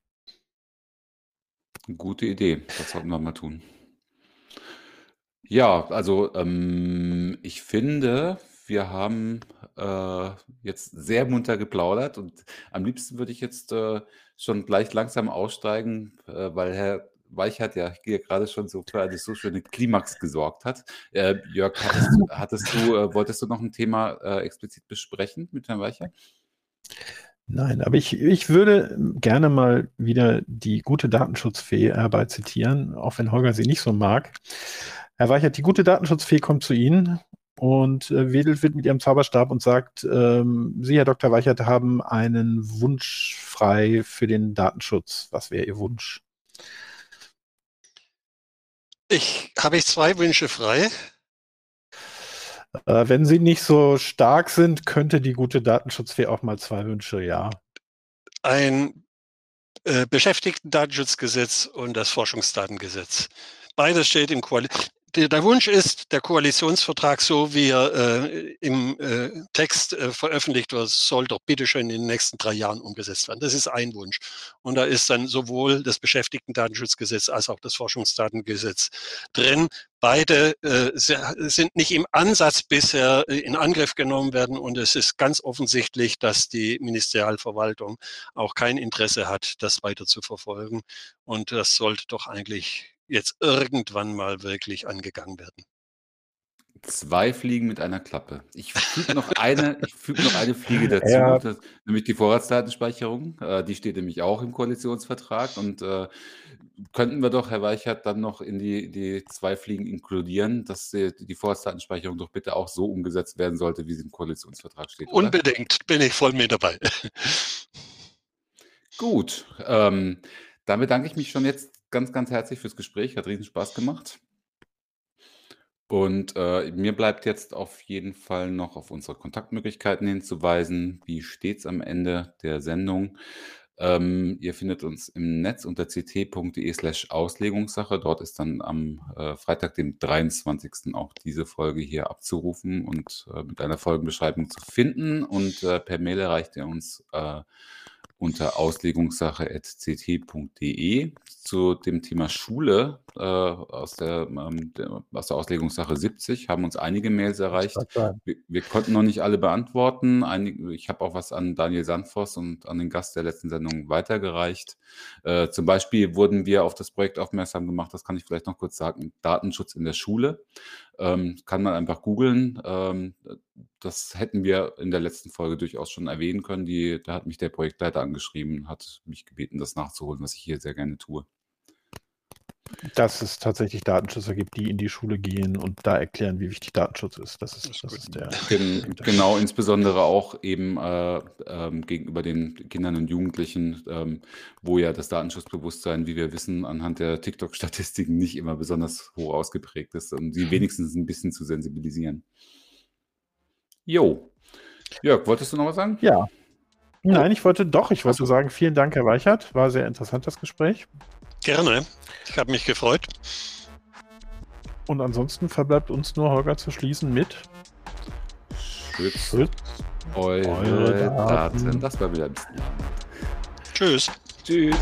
Gute Idee, das sollten wir mal tun. Ja, also ähm, ich finde, wir haben äh, jetzt sehr munter geplaudert und am liebsten würde ich jetzt äh, schon gleich langsam aussteigen, äh, weil Herr Weichert ja hier gerade schon so für eine so schöne Klimax gesorgt hat. Äh, Jörg, hattest, hattest du, äh, wolltest du noch ein Thema äh, explizit besprechen mit Herrn Weichert? Nein, aber ich, ich würde gerne mal wieder die gute Datenschutzfee herbei zitieren, auch wenn Holger sie nicht so mag. Herr Weichert, die gute Datenschutzfee kommt zu Ihnen und äh, wedelt mit ihrem Zauberstab und sagt, ähm, Sie, Herr Dr. Weichert, haben einen Wunsch frei für den Datenschutz. Was wäre Ihr Wunsch? Ich habe ich zwei Wünsche frei. Äh, wenn sie nicht so stark sind, könnte die gute Datenschutzfee auch mal zwei Wünsche, ja. Ein äh, Beschäftigten-Datenschutzgesetz und das Forschungsdatengesetz. Beides steht im Quali der, Wunsch ist, der Koalitionsvertrag, so wie er äh, im äh, Text äh, veröffentlicht wird, soll doch bitteschön in den nächsten drei Jahren umgesetzt werden. Das ist ein Wunsch. Und da ist dann sowohl das Beschäftigtendatenschutzgesetz als auch das Forschungsdatengesetz drin. Beide äh, sind nicht im Ansatz bisher äh, in Angriff genommen werden und es ist ganz offensichtlich, dass die Ministerialverwaltung auch kein Interesse hat, das weiter zu verfolgen. Und das sollte doch eigentlich jetzt irgendwann mal wirklich angegangen werden. Zwei Fliegen mit einer Klappe. Ich füge noch eine, ich füge noch eine Fliege dazu, ja. das, nämlich die Vorratsdatenspeicherung. Äh, die steht nämlich auch im Koalitionsvertrag und äh, könnten wir doch, Herr Weichert, dann noch in die, die zwei Fliegen inkludieren, dass die, die Vorratsdatenspeicherung doch bitte auch so umgesetzt werden sollte, wie sie im Koalitionsvertrag steht. Oder? Unbedingt, bin ich voll mit dabei. Gut, ähm, dann bedanke ich mich schon jetzt ganz, ganz herzlich fürs Gespräch. Hat riesen Spaß gemacht. Und äh, mir bleibt jetzt auf jeden Fall noch auf unsere Kontaktmöglichkeiten hinzuweisen, wie stets am Ende der Sendung. Ähm, ihr findet uns im Netz unter ct.de slash Auslegungssache. Dort ist dann am äh, Freitag, dem 23. auch diese Folge hier abzurufen und äh, mit einer Folgenbeschreibung zu finden. Und äh, per Mail erreicht ihr uns äh, unter auslegungssache.ct.de zu dem Thema Schule äh, aus, der, ähm, der, aus der Auslegungssache 70 haben uns einige Mails erreicht. Wir, wir konnten noch nicht alle beantworten. Einige, ich habe auch was an Daniel Sandvoss und an den Gast der letzten Sendung weitergereicht. Äh, zum Beispiel wurden wir auf das Projekt aufmerksam gemacht, das kann ich vielleicht noch kurz sagen, Datenschutz in der Schule. Ähm, kann man einfach googeln. Ähm, das hätten wir in der letzten Folge durchaus schon erwähnen können. Die, da hat mich der Projektleiter angeschrieben, hat mich gebeten, das nachzuholen, was ich hier sehr gerne tue. Dass es tatsächlich Datenschützer gibt, die in die Schule gehen und da erklären, wie wichtig Datenschutz ist. Das ist, das, das ist der. Gen genau, insbesondere auch eben äh, ähm, gegenüber den Kindern und Jugendlichen, ähm, wo ja das Datenschutzbewusstsein, wie wir wissen, anhand der TikTok-Statistiken nicht immer besonders hoch ausgeprägt ist, um sie wenigstens ein bisschen zu sensibilisieren. Jo. Jörg, wolltest du noch was sagen? Ja. Nein, ich wollte doch, ich wollte so. sagen, vielen Dank, Herr Weichert. War sehr interessant, das Gespräch. Gerne. Ich habe mich gefreut. Und ansonsten verbleibt uns nur, Holger, zu schließen mit Schützt, Schützt eure, eure Daten. Daten. Das war wieder ein bisschen. Tschüss. Tschüss.